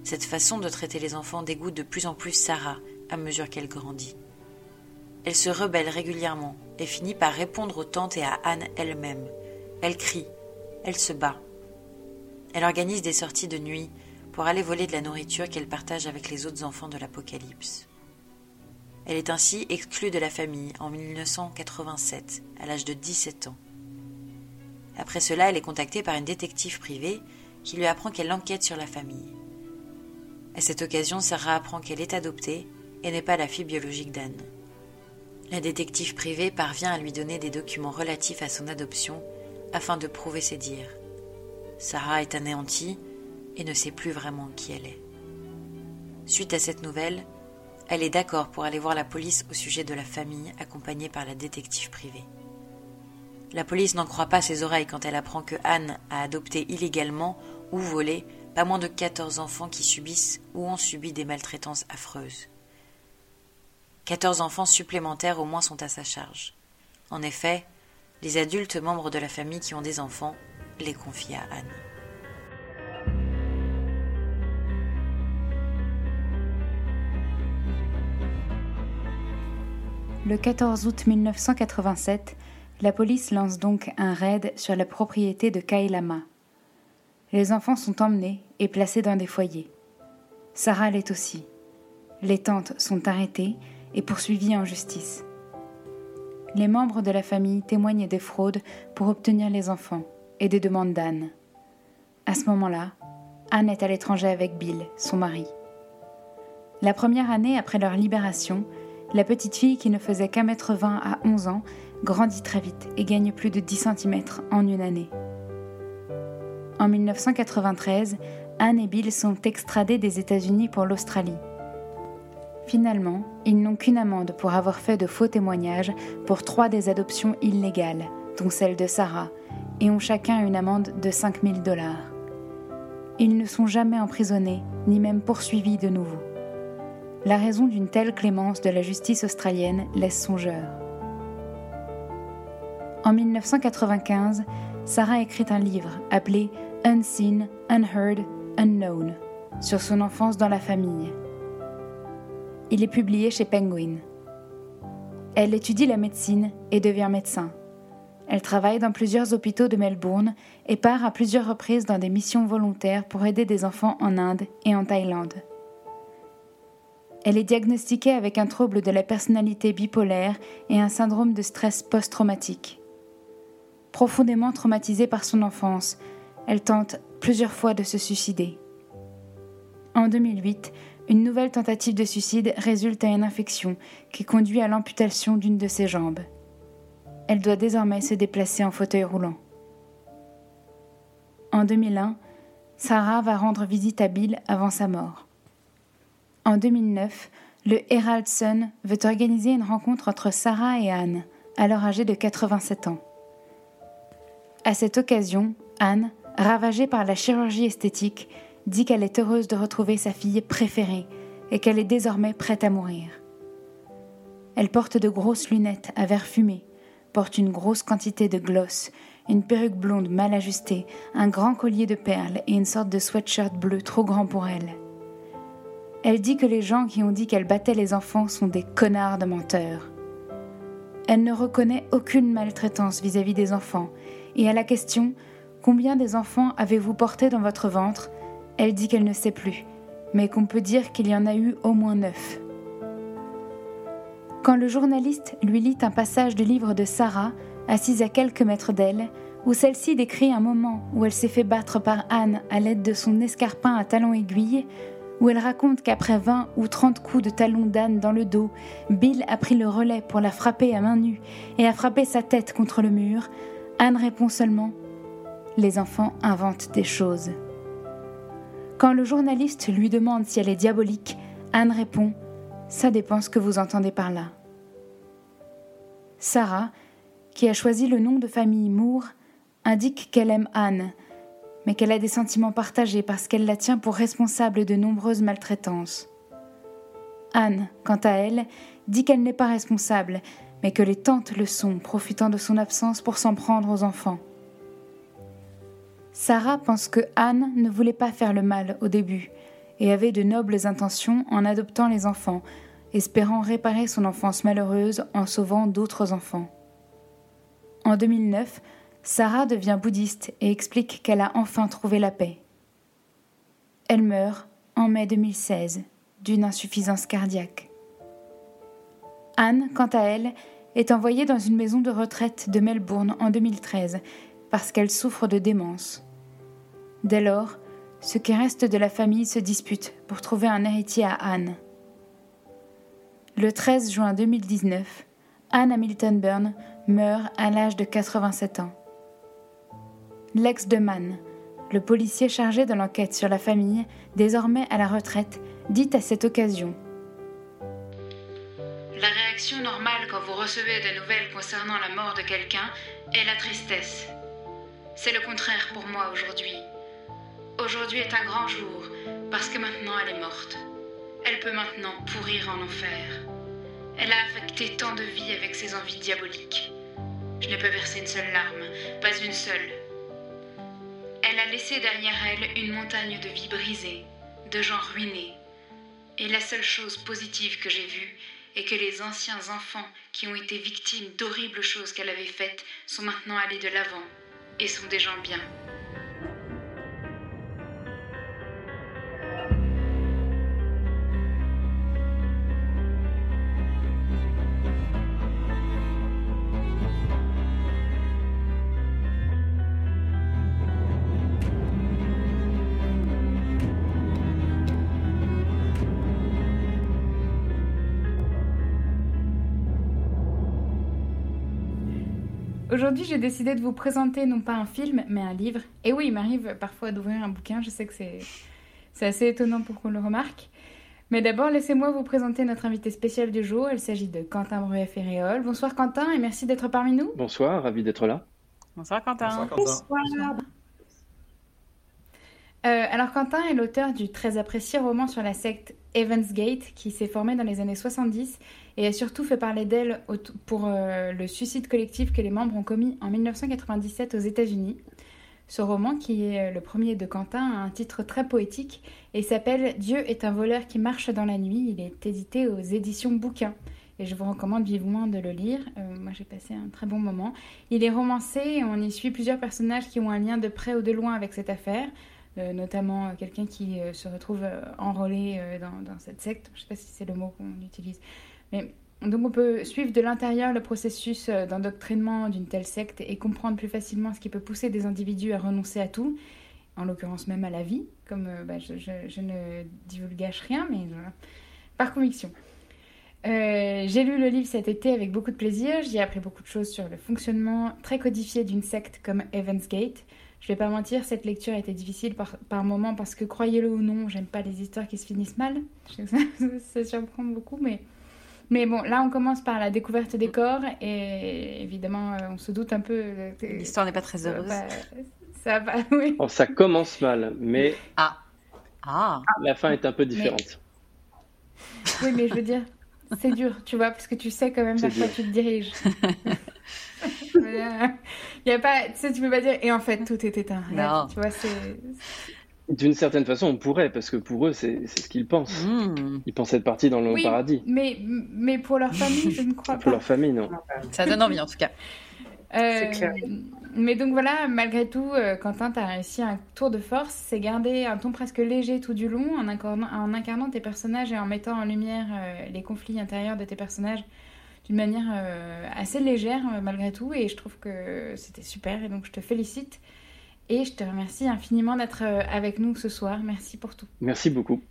Cette façon de traiter les enfants dégoûte de plus en plus Sarah, à mesure qu'elle grandit. Elle se rebelle régulièrement et finit par répondre aux tantes et à Anne elle-même. Elle crie, elle se bat. Elle organise des sorties de nuit pour aller voler de la nourriture qu'elle partage avec les autres enfants de l'Apocalypse. Elle est ainsi exclue de la famille en 1987, à l'âge de 17 ans. Après cela, elle est contactée par une détective privée qui lui apprend qu'elle enquête sur la famille. À cette occasion, Sarah apprend qu'elle est adoptée et n'est pas la fille biologique d'Anne. La détective privée parvient à lui donner des documents relatifs à son adoption afin de prouver ses dires. Sarah est anéantie et ne sait plus vraiment qui elle est. Suite à cette nouvelle, elle est d'accord pour aller voir la police au sujet de la famille accompagnée par la détective privée. La police n'en croit pas ses oreilles quand elle apprend que Anne a adopté illégalement ou volé pas moins de 14 enfants qui subissent ou ont subi des maltraitances affreuses. Quatorze enfants supplémentaires au moins sont à sa charge. En effet, les adultes membres de la famille qui ont des enfants les confient à Anne. Le 14 août 1987, la police lance donc un raid sur la propriété de Kailama. Les enfants sont emmenés et placés dans des foyers. Sarah l'est aussi. Les tantes sont arrêtées et poursuivi en justice. Les membres de la famille témoignent des fraudes pour obtenir les enfants et des demandes d'Anne. À ce moment-là, Anne est à l'étranger avec Bill, son mari. La première année après leur libération, la petite fille qui ne faisait qu'un mètre vingt à 11 ans grandit très vite et gagne plus de 10 cm en une année. En 1993, Anne et Bill sont extradés des États-Unis pour l'Australie. Finalement, ils n'ont qu'une amende pour avoir fait de faux témoignages pour trois des adoptions illégales, dont celle de Sarah, et ont chacun une amende de 5000 dollars. Ils ne sont jamais emprisonnés, ni même poursuivis de nouveau. La raison d'une telle clémence de la justice australienne laisse songeur. En 1995, Sarah écrit un livre appelé Unseen, Unheard, Unknown sur son enfance dans la famille. Il est publié chez Penguin. Elle étudie la médecine et devient médecin. Elle travaille dans plusieurs hôpitaux de Melbourne et part à plusieurs reprises dans des missions volontaires pour aider des enfants en Inde et en Thaïlande. Elle est diagnostiquée avec un trouble de la personnalité bipolaire et un syndrome de stress post-traumatique. Profondément traumatisée par son enfance, elle tente plusieurs fois de se suicider. En 2008, une nouvelle tentative de suicide résulte à une infection qui conduit à l'amputation d'une de ses jambes. Elle doit désormais se déplacer en fauteuil roulant. En 2001, Sarah va rendre visite à Bill avant sa mort. En 2009, le Herald Sun veut organiser une rencontre entre Sarah et Anne, alors âgée de 87 ans. À cette occasion, Anne, ravagée par la chirurgie esthétique, dit qu'elle est heureuse de retrouver sa fille préférée et qu'elle est désormais prête à mourir. Elle porte de grosses lunettes à verre fumé, porte une grosse quantité de gloss, une perruque blonde mal ajustée, un grand collier de perles et une sorte de sweatshirt bleu trop grand pour elle. Elle dit que les gens qui ont dit qu'elle battait les enfants sont des connards de menteurs. Elle ne reconnaît aucune maltraitance vis-à-vis des enfants, et à la question Combien des enfants avez-vous porté dans votre ventre elle dit qu'elle ne sait plus, mais qu'on peut dire qu'il y en a eu au moins neuf. Quand le journaliste lui lit un passage du livre de Sarah, assise à quelques mètres d'elle, où celle-ci décrit un moment où elle s'est fait battre par Anne à l'aide de son escarpin à talons aiguilles, où elle raconte qu'après 20 ou 30 coups de talon d'Anne dans le dos, Bill a pris le relais pour la frapper à main nue et a frappé sa tête contre le mur, Anne répond seulement Les enfants inventent des choses. Quand le journaliste lui demande si elle est diabolique, Anne répond Ça dépend ce que vous entendez par là. Sarah, qui a choisi le nom de famille Moore, indique qu'elle aime Anne, mais qu'elle a des sentiments partagés parce qu'elle la tient pour responsable de nombreuses maltraitances. Anne, quant à elle, dit qu'elle n'est pas responsable, mais que les tantes le sont, profitant de son absence pour s'en prendre aux enfants. Sarah pense que Anne ne voulait pas faire le mal au début et avait de nobles intentions en adoptant les enfants, espérant réparer son enfance malheureuse en sauvant d'autres enfants. En 2009, Sarah devient bouddhiste et explique qu'elle a enfin trouvé la paix. Elle meurt en mai 2016 d'une insuffisance cardiaque. Anne, quant à elle, est envoyée dans une maison de retraite de Melbourne en 2013 parce qu'elle souffre de démence. Dès lors, ce qui reste de la famille se dispute pour trouver un héritier à Anne. Le 13 juin 2019, Anne Hamilton Byrne meurt à l'âge de 87 ans. L'ex de Mann, le policier chargé de l'enquête sur la famille, désormais à la retraite, dit à cette occasion La réaction normale quand vous recevez des nouvelles concernant la mort de quelqu'un est la tristesse. C'est le contraire pour moi aujourd'hui. Aujourd'hui est un grand jour, parce que maintenant elle est morte. Elle peut maintenant pourrir en enfer. Elle a affecté tant de vies avec ses envies diaboliques. Je n'ai pas versé une seule larme, pas une seule. Elle a laissé derrière elle une montagne de vies brisées, de gens ruinés. Et la seule chose positive que j'ai vue est que les anciens enfants qui ont été victimes d'horribles choses qu'elle avait faites sont maintenant allés de l'avant et sont des gens bien. Aujourd'hui, j'ai décidé de vous présenter non pas un film, mais un livre. Et oui, il m'arrive parfois d'ouvrir un bouquin, je sais que c'est, c'est assez étonnant pour qu'on le remarque. Mais d'abord, laissez-moi vous présenter notre invité spécial du jour. Il s'agit de Quentin Bruet-Ferréol. Bonsoir Quentin et merci d'être parmi nous. Bonsoir, ravi d'être là. Bonsoir Quentin. Bonsoir. Bonsoir. Euh, alors Quentin est l'auteur du très apprécié roman sur la secte Evans Gate qui s'est formée dans les années 70 et a surtout fait parler d'elle pour euh, le suicide collectif que les membres ont commis en 1997 aux États-Unis. Ce roman, qui est euh, le premier de Quentin, a un titre très poétique et s'appelle Dieu est un voleur qui marche dans la nuit. Il est édité aux éditions Bouquin et je vous recommande vivement de le lire. moi, j'ai passé un très bon moment. Il est romancé et on y suit plusieurs personnages qui ont un lien de près ou de loin avec cette affaire. Euh, notamment euh, quelqu'un qui euh, se retrouve enrôlé dans, cette secte. Je ne sais pas si c'est le mot qu'on utilise. Donc on peut suivre de l'intérieur le processus d'endoctrinement d'une telle secte et comprendre plus facilement ce qui peut pousser des individus à renoncer à tout, en l'occurrence même à la vie, comme bah, je, ne divulgage rien, mais par conviction. j'ai lu le livre cet été avec beaucoup de plaisir, j'y ai appris beaucoup de choses sur le fonctionnement très codifié d'une secte comme Evans Gate, je vais pas mentir, cette lecture été difficile par, par moments parce que, croyez-le ou non, j'aime pas les histoires qui se finissent mal. ça, surprend beaucoup, mais... Mais bon, là, on commence par la découverte des corps et évidemment, euh, on se doute un peu. Euh, L'histoire n'est pas très heureuse. Ça va, oui. Oh, ça commence mal, mais ah. Ah. la fin est un peu différente. Oui, mais je veux dire, c'est dur, tu vois, parce que tu sais quand même vers quoi tu te diriges. Il y a pas, tu sais, tu peux pas dire, et en fait, tout était un rêve. Tu vois, c'est. D'une certaine façon, on pourrait, parce que pour eux, c'est ce qu'ils pensent. Hmm. Ils pensent être partis dans le oui, paradis. Mais, mais pour leur famille, je ne crois pas. Pour leur famille, non. Ça donne envie, en tout cas. Euh, c'est clair. Mais donc voilà, malgré tout, euh, Quentin, tu as réussi un tour de force. C'est garder un ton presque léger tout du long, en incarnant, en incarnant tes personnages et en mettant en lumière euh, les conflits intérieurs de tes personnages d'une manière euh, assez légère malgré tout et je trouve que c'était super et donc je te félicite et je te remercie infiniment d'être euh, avec nous ce soir. Merci pour tout. Merci beaucoup.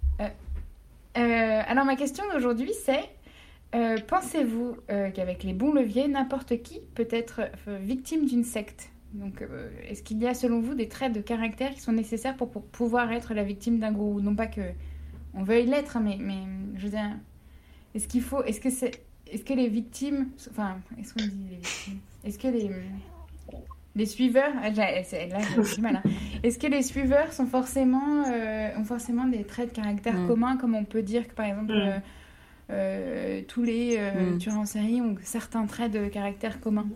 alors ma question d'aujourd'hui c'est pensez-vous qu'avec les bons leviers, n'importe qui peut être victime d'une secte? Donc, est-ce qu'il y a selon vous des traits de caractère qui sont nécessaires pour, pouvoir être la victime d'un groupe Non pas que on veuille l'être, mais, mais je veux dire, est-ce qu'il faut, est-ce que c'est, est-ce que les victimes, enfin, est-ce qu'on dit les victimes? Est-ce que les, les suiveurs, ah, là j'ai du mal, hein. est-ce que les suiveurs sont forcément, euh, ont forcément des traits de caractère mm. communs, comme on peut dire que par exemple mm. euh, euh, tous les mm. tueurs en série ont certains traits de caractère communs?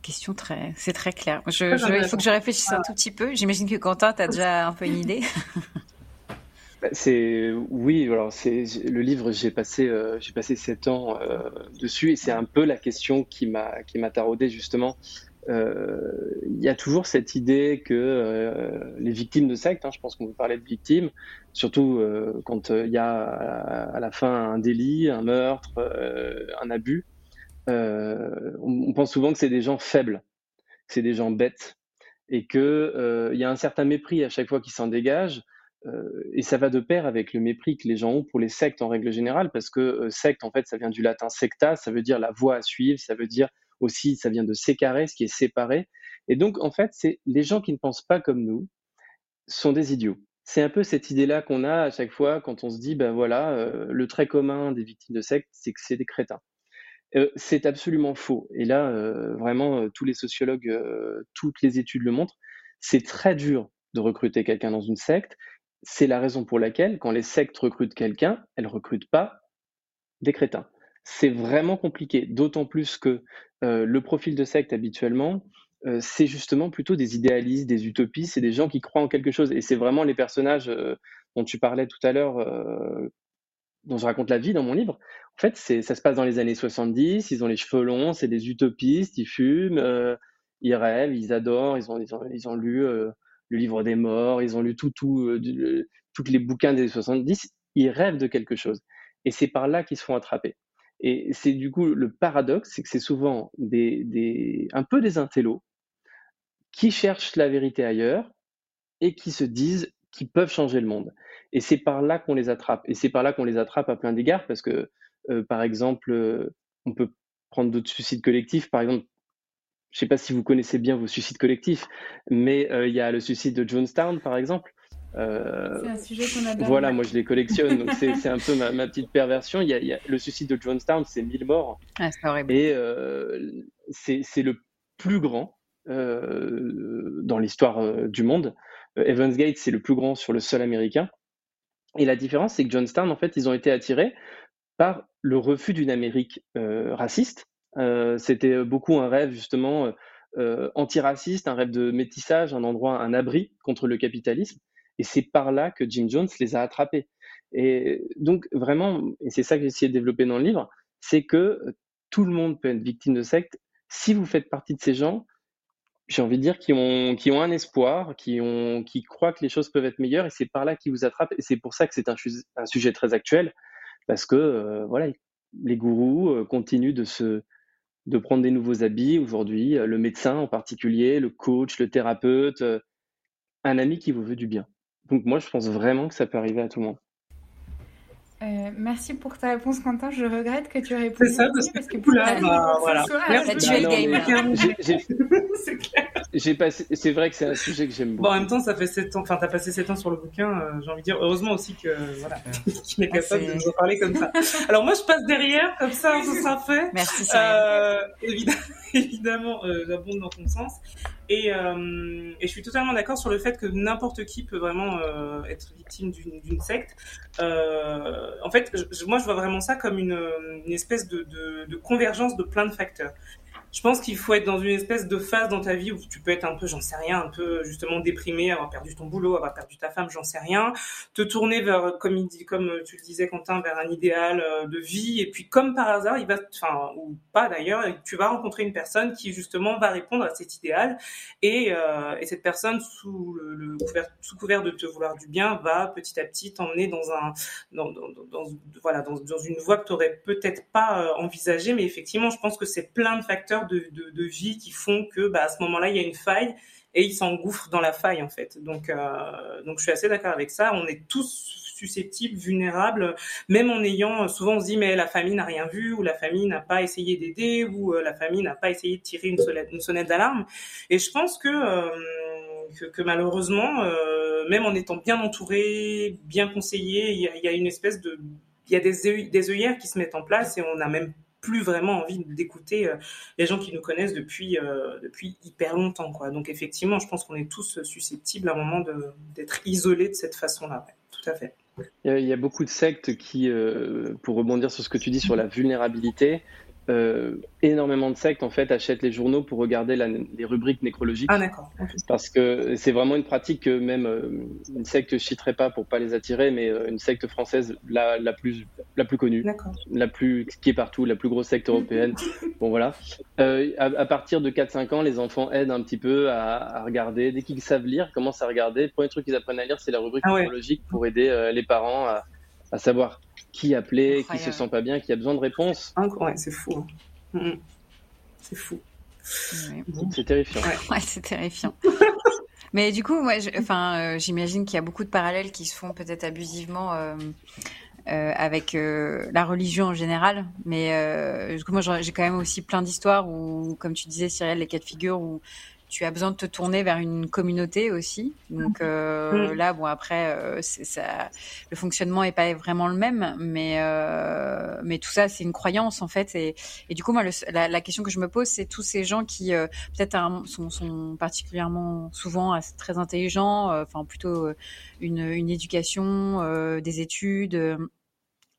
Question très, c'est très clair. Je, il faut que je réfléchisse un tout petit peu. J'imagine que Quentin, tu as déjà un peu une idée. Bah, c'est oui, alors c'est le livre. J'ai passé euh, j'ai passé sept ans euh, dessus et c'est un peu la question qui m'a qui m'a taraudé justement. Euh, il y a toujours cette idée que les victimes de secte, hein, je pense qu'on peut parler de victimes, surtout quand il y a à, la fin un délit, un meurtre, un abus. On, pense souvent que c'est des gens faibles, que c'est des gens bêtes, et que il y a un certain mépris à chaque fois qui s'en dégage. Euh, et ça va de pair avec le mépris que les gens ont pour les sectes en règle générale, parce que euh, secte, en fait, ça vient du latin secta, ça veut dire la voie à suivre, ça veut dire aussi, ça vient de sécarer, ce qui est séparé. Et donc, en fait, c'est les gens qui ne pensent pas comme nous sont des idiots. C'est un peu cette idée-là qu'on a à chaque fois quand on se dit, ben voilà, euh, le trait commun des victimes de secte, c'est que c'est des crétins. c'est absolument faux. Et là, vraiment, tous les sociologues, toutes les études le montrent. C'est très dur de recruter quelqu'un dans une secte c'est la raison pour laquelle, quand les sectes recrutent quelqu'un, elles recrutent pas des crétins. C'est vraiment compliqué, d'autant plus que euh, le profil de secte habituellement, euh, c'est justement plutôt des idéalistes, des utopistes, c'est des gens qui croient en quelque chose. Et c'est vraiment les personnages euh, dont tu parlais tout à l'heure, dont je raconte la vie dans mon livre. En fait, ça se passe dans les années 70, ils ont les cheveux longs, c'est des utopistes, ils fument, ils rêvent, ils adorent, ils ont, ils ont, ils ont lu le livre des morts, ils ont lu tout, tout, toutes les bouquins des 70, ils rêvent de quelque chose. Et c'est par là qu'ils se font attraper. Et c'est du coup le paradoxe, c'est que c'est souvent des, des, un peu des intellos qui cherchent la vérité ailleurs et qui se disent qu'ils peuvent changer le monde. Et c'est par là qu'on les attrape. Et c'est par là qu'on les attrape à plein d'égards parce que, euh, par exemple, euh, on peut prendre d'autres suicides collectifs. Par exemple, je sais pas si vous connaissez bien vos suicides collectifs, mais il y a le suicide de Jonestown, par exemple. C'est un sujet qu'on adore. Voilà, moi je les collectionne, donc c'est un peu ma, ma, petite perversion. Il y, a, il y, a, le suicide de Jonestown, c'est 1000 morts. Ah, horrible. Et c'est le plus grand dans l'histoire du monde. Evans Gate, c'est le plus grand sur le sol américain. Et la différence, c'est que Johnstown, en fait, ils ont été attirés par le refus d'une Amérique euh, raciste. Euh, C'était beaucoup un rêve, justement, euh, antiraciste, un rêve de métissage, un endroit, un abri contre le capitalisme. Et c'est par là que Jim Jones les a attrapés. Et donc, vraiment, et c'est ça que j'ai essayé de développer dans le livre, c'est que tout le monde peut être victime de secte. Si vous faites partie de ces gens, j'ai envie de dire, qui ont, qui ont un espoir, qui, ont, croient que les choses peuvent être meilleures, et c'est par là qu'ils vous attrapent. Et c'est pour ça que c'est un, sujet très actuel, parce que euh, voilà, les gourous euh, continuent de, se, de prendre des nouveaux habits aujourd'hui, euh, le médecin en particulier, le coach, le thérapeute, un ami qui vous veut du bien. Donc moi, je pense vraiment que ça peut arriver à tout le monde. Euh, merci pour ta réponse, Quentin. Je regrette que tu aies répondu. C'est ça, parce, parce que, que là, bah, voilà. Game. C'est clair. J'ai passé. C'est vrai que c'est un sujet que j'aime beaucoup. Bon, en même temps, ça fait 7 ans. Enfin, t'as passé 7 ans sur le bouquin. Euh, J'ai envie de dire, heureusement aussi que voilà, qu'il est capable de nous en parler comme ça. Alors moi, je passe derrière, comme ça, ça sera fait. Merci. Euh, évidemment, évidemment, euh, j'abonde dans ton sens. Et, euh, et, je suis totalement d'accord sur le fait que n'importe qui peut vraiment euh, être victime d'une secte. Euh, en fait, je, moi, je vois vraiment ça comme une, une espèce de, de, de, convergence de plein de facteurs je pense qu'il faut être dans une espèce de phase dans ta vie où tu peux être un peu, j'en sais rien, un peu justement déprimé, avoir perdu ton boulot, avoir perdu ta femme, j'en sais rien, te tourner vers, comme il dit, comme tu le disais Quentin, vers un idéal euh, de vie, et puis comme par hasard, il va, enfin ou pas d'ailleurs, tu vas rencontrer une personne qui justement va répondre à cet idéal, et, euh, et cette personne sous le, couvert, sous couvert de te vouloir du bien va petit à petit t'emmener dans un, dans, dans, voilà, dans, dans une voie que tu aurais peut-être pas euh, envisagée, mais effectivement, je pense que c'est plein de facteurs de, vie qui font que bah, à ce moment-là, il y a une faille et il s'engouffre dans la faille en fait. Donc, euh, donc je suis assez d'accord avec ça. On est tous susceptibles, vulnérables, même en ayant souvent on se dit mais la famille n'a rien vu ou la famille n'a pas essayé d'aider ou euh, la famille n'a pas essayé de tirer une sonnette, sonnette d'alarme. Et je pense que euh, que, malheureusement, même en étant bien entouré, bien conseillé, il y a, une espèce de il y a des, des œillères qui se mettent en place et on a même plus vraiment envie d'écouter euh, les gens qui nous connaissent depuis euh, depuis hyper longtemps quoi. Donc effectivement, je pense qu'on est tous susceptibles à un moment d'être isolés de cette façon-là. Tout à fait. Il y, a, beaucoup de sectes qui, euh, pour rebondir sur ce que tu dis sur la vulnérabilité, euh, énormément de sectes en fait achètent les journaux pour regarder la, les rubriques nécrologiques. Ah d'accord. Parce que c'est vraiment une pratique que même euh, une secte ne citerait pas pour pas les attirer, mais euh, une secte française la, la plus la plus connue, la plus qui est partout, la plus grosse secte européenne. bon voilà. À, à, partir de 4-5 ans, les enfants aident un petit peu à, à regarder. Dès qu'ils savent lire, commencent à regarder. Le premier truc qu'ils apprennent à lire, c'est la rubrique ah ouais. nécrologique pour aider les parents à, à savoir qui appeler, qui se sent pas bien, qui a besoin de réponse. Ouais, c'est fou. Mmh. C'est fou. Ouais. C'est terrifiant. Ouais, ouais c'est terrifiant. Mais du coup, moi, enfin, euh, j'imagine qu'il y a beaucoup de parallèles qui se font peut-être abusivement euh, euh, avec euh, la religion en général. Mais euh, du coup, moi, j'ai quand même aussi plein d'histoires où, comme tu disais, Cyril, les cas de figure où tu as besoin de te tourner vers une communauté aussi. Donc euh, mmh. là, bon après, euh, ça, le fonctionnement est pas vraiment le même, mais euh, mais tout ça, c'est une croyance en fait. Et, et du coup, moi, le, la, la, question que je me pose, c'est tous ces gens qui euh, peut-être sont, sont, particulièrement souvent très intelligents, euh, enfin plutôt une, une éducation, euh, des études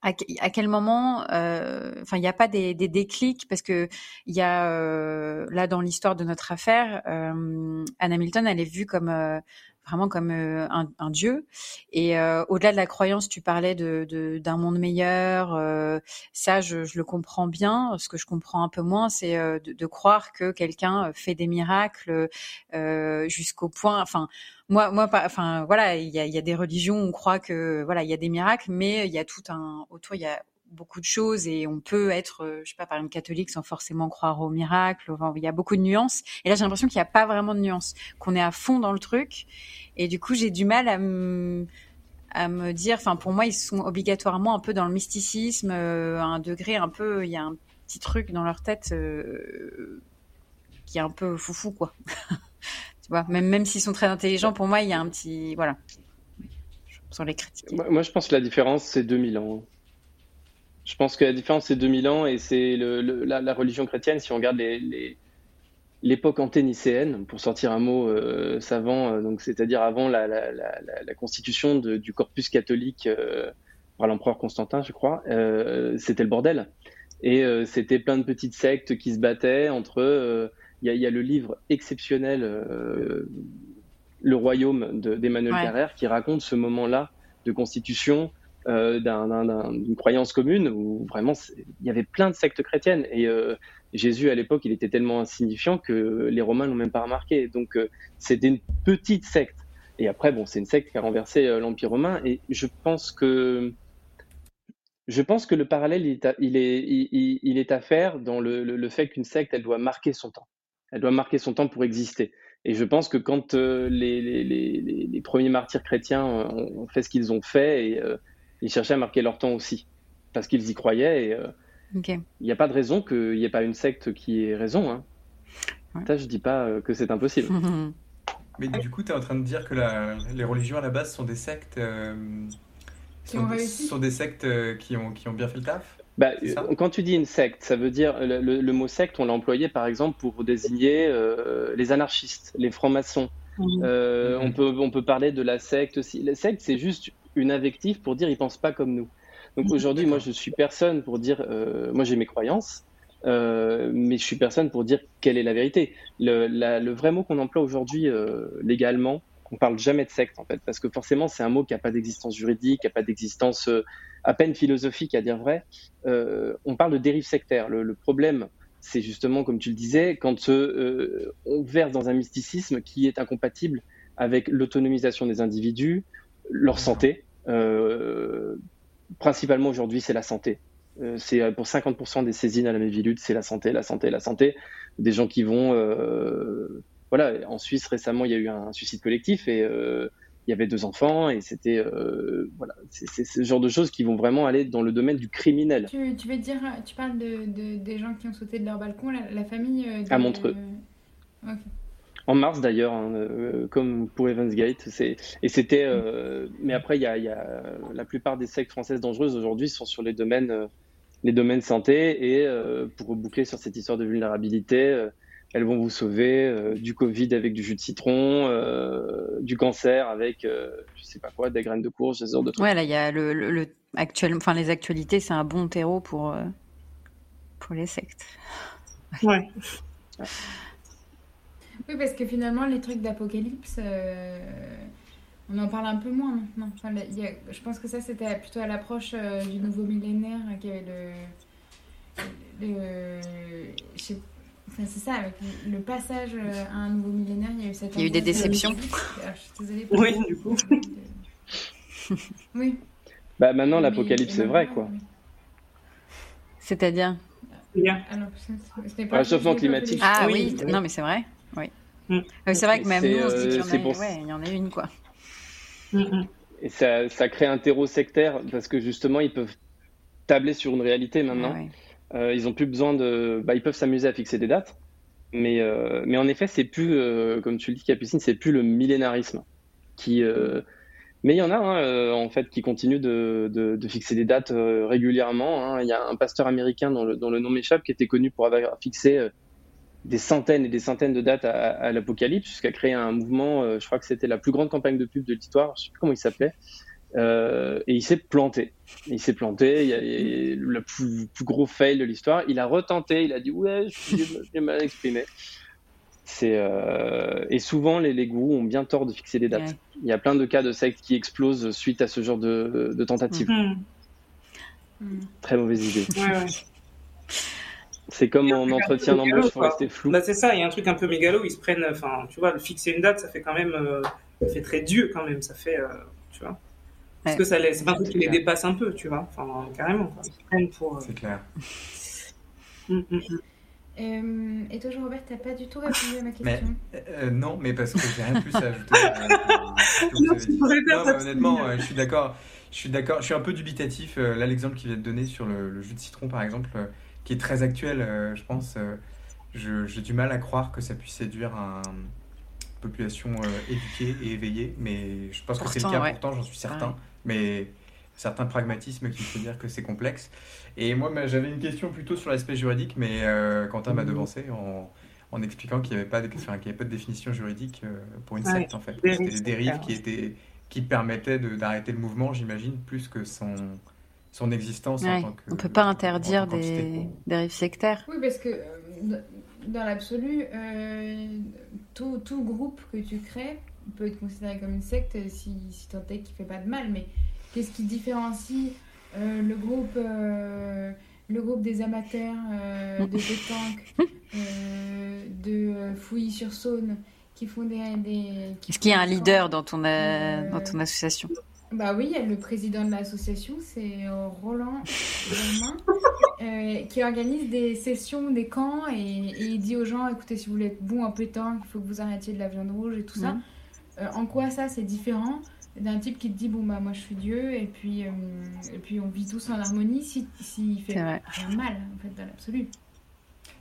à, à, quel moment, euh, enfin, il n'y a pas des, des, déclics parce que il y a euh, là dans l'histoire de notre affaire, euh, Anne Hamilton, elle est vue comme vraiment comme euh, un, un, dieu. Et euh, au-delà de la croyance, tu parlais de, d'un monde meilleur. ça, je, je, le comprends bien. Ce que je comprends un peu moins, c'est de, de, croire que quelqu'un fait des miracles jusqu'au point, enfin moi, moi, enfin voilà, il y a, y a, des religions où on croit que voilà, il y a des miracles, mais il y a tout un autour, il y a beaucoup de choses et on peut être, euh, je sais pas, par exemple catholique sans forcément croire au miracle. Il y a beaucoup de nuances. Et là, j'ai l'impression qu'il n'y a pas vraiment de nuances, qu'on est à fond dans le truc. Et du coup, j'ai du mal à me à me dire, enfin pour moi, ils sont obligatoirement un peu dans le mysticisme, euh, à un degré un peu, il y a un petit truc dans leur tête euh, qui est un peu foufou, quoi. tu vois, même, même s'ils sont très intelligents, pour moi, il y a un petit. Voilà. Sans les critiquer. Moi, je pense que la différence, c'est 2000 ans. Je pense que la différence, c'est 2000 ans et c'est le, la, religion chrétienne. Si on regarde les, l'époque anténicéenne, pour sortir un mot euh, savant, euh, donc c'est-à-dire avant la, la, la constitution de, du corpus catholique euh, par l'empereur Constantin, je crois, c'était le bordel. Et c'était plein de petites sectes qui se battaient entre. Il y, y, a le livre exceptionnel, Le Royaume d'Emmanuel ouais. Carrère, qui raconte ce moment-là de constitution euh, d'une croyance commune où vraiment il y avait plein de sectes chrétiennes. Et euh, Jésus à l'époque il était tellement insignifiant que les Romains l'ont même pas remarqué. Donc euh, c'était une petite secte et après bon c'est une secte qui a renversé l'empire romain. Et je pense que je pense que le parallèle il est à, il est, à faire dans le, fait qu'une secte elle doit marquer son temps. Elle doit marquer son temps pour exister. Et je pense que quand les, les, premiers martyrs chrétiens ont fait ce qu'ils ont fait et ils cherchaient à marquer leur temps aussi, parce qu'ils y croyaient. Et il n'y a pas de raison qu'il n'y ait pas une secte qui ait raison. Hein. Ça, je dis pas euh, que c'est impossible. Mais du coup, tu es en train de dire que la, les religions à la base sont des sectes, euh, sont, des, sont, des, sectes euh, qui ont, qui ont bien fait le taf bah, quand tu dis une secte, ça veut dire le, le, mot secte, on l'a employé par exemple pour désigner les anarchistes, les francs-maçons. Mmh. on, peut, on peut parler de la secte aussi. La secte, c'est juste une invective pour dire ils pensent pas comme nous. Donc mhm. aujourd'hui, moi, je suis personne pour dire, euh, moi j'ai mes croyances, euh, mais je suis personne pour dire quelle est la vérité. Le, le vrai mot qu'on emploie aujourd'hui euh, légalement, on parle jamais de secte en fait, parce que forcément c'est un mot qui n'a pas d'existence juridique, qui n'a pas d'existence à peine philosophique à dire vrai. on parle de dérive sectaire. Le, le problème, c'est justement comme tu le disais, quand on verse dans un mysticisme qui est incompatible avec l'autonomisation des individus, leur santé. Euh, principalement aujourd'hui, c'est la santé. Euh, c'est euh, pour 50% des saisines à la Mévilude, c'est la santé, la santé, la santé. Des gens qui vont, voilà. En Suisse récemment, il y a eu un suicide collectif et il y avait deux enfants et c'était voilà, c'est ce genre de choses qui vont vraiment aller dans le domaine du criminel. Tu, tu veux dire, tu parles de, des gens qui ont sauté de leur balcon, la, famille à Montreux en mars d'ailleurs, hein, euh, comme pour Evans Gate. Et c'était, euh, mais après, il y, a, la plupart des sectes françaises dangereuses aujourd'hui sont sur les domaines, euh, les domaines santé. Et pour boucler sur cette histoire de vulnérabilité, elles vont vous sauver du Covid avec du jus de citron, du cancer avec, je sais pas quoi, des graines de courge, ce genre de trucs. Ouais, là, il y a le, le, actuel, enfin les actualités, c'est un bon terreau pour pour les sectes. ouais. Oui, parce que finalement, les trucs d'apocalypse, euh, on en parle un peu moins maintenant. Enfin, je pense que ça, c'était plutôt à l'approche euh, du nouveau millénaire euh, qu'il y avait le. enfin, c'est ça, avec le passage à un nouveau millénaire, il y a eu cette. Il y a eu des déceptions. Alors, je suis désolée. oui, du coup. oui. Bah maintenant, l'apocalypse, c'est vrai, quoi. C'est-à-dire Bien. Réchauffement climatique. Ah oui, non, mais c'est vrai. Oui. Mm. c'est vrai que même nous, on se dit qu'il y, en a... ouais, il y en a une, quoi. Mm, mm. Et ça, ça, crée un terreau sectaire parce que justement, ils peuvent tabler sur une réalité maintenant. Euh, ils ont plus besoin de. Bah, ils peuvent s'amuser à fixer des dates. Mais, euh, mais en effet, c'est plus, euh, comme tu le dis, Capucine, c'est plus le millénarisme. Qui, mais il y en a, hein, en fait, qui continuent de, de, de fixer des dates régulièrement. Hein. Il y a un pasteur américain dont le, dont le nom m'échappe qui était connu pour avoir fixé des centaines et des centaines de dates à, l'Apocalypse, jusqu'à créer un mouvement, euh, je crois que c'était la plus grande campagne de pub de l'histoire, je sais plus comment il s'appelait, euh, et il s'est planté. Il s'est planté, il y a, le plus, gros fail de l'histoire. Il a retenté, il a dit ouais, je mal exprimé. C'est euh, et souvent les, les, gourous ont bien tort de fixer des dates. Il y a plein de cas de sectes qui explosent suite à ce genre de, de tentatives. Mm. Très mauvaise idée. Ouais, c'est comme en entretien d'embauche, faut rester flou. Bah, c'est ça, il y a un truc un peu mégalo, ils se prennent, enfin, tu vois, fixer une date, ça fait quand même, euh, ça fait très Dieu quand même, ça fait, euh, tu vois. Parce que ça laisse, c'est un truc qui les dépasse un peu, tu vois, enfin, carrément, ils se prennent pour. Euh, c'est clair. Hum, hum, hum. et toi, Jean-Robert, t'as pas du tout répondu à ma question. Mais, non, mais parce que j'ai rien de plus à ajouter. non, honnêtement, je suis d'accord. Je suis d'accord. Je suis un peu dubitatif. Là, l'exemple qu'il vient de donner sur le, le, jus de citron, par exemple qui est très actuel, euh, je pense. Euh, j'ai du mal à croire que ça puisse séduire une population éduquée et éveillée, mais je pense que c'est le cas pourtant, j'en suis certain. Mais certain pragmatisme qui me fait dire que c'est complexe. Et moi, j'avais une question plutôt sur l'aspect juridique, mais Quentin m'a mmh. devancé en, en expliquant qu'il n'y avait, pas de, avait pas de définition juridique pour une secte, en fait. C'était des dérives qui étaient qui permettait d'arrêter le mouvement, j'imagine, plus que son, son existence en tant que. On ne peut pas interdire des dérives sectaires. Oui, parce que euh, dans l'absolu, euh, tout, tout, groupe que tu crées peut être considéré comme une secte si, si tant est qu'il ne fait pas de mal. Mais qu'est-ce qui différencie euh, le groupe le groupe des amateurs de pétanque, de Fouilly-sur-Saône, qui font des. Est-ce qu'il y a un leader dans ton, euh, dans ton association? Bah oui, il y a le président de l'association, c'est euh, Roland euh, qui organise des sessions, des camps, et, il dit aux gens écoutez, si vous voulez être bon en pétanque, il faut que vous arrêtiez de la viande rouge et tout ça. Mhm. en quoi ça, c'est différent d'un type qui te dit bon bah moi je suis Dieu et puis et puis on vit tous en harmonie s'il si, fait mal en fait dans l'absolu.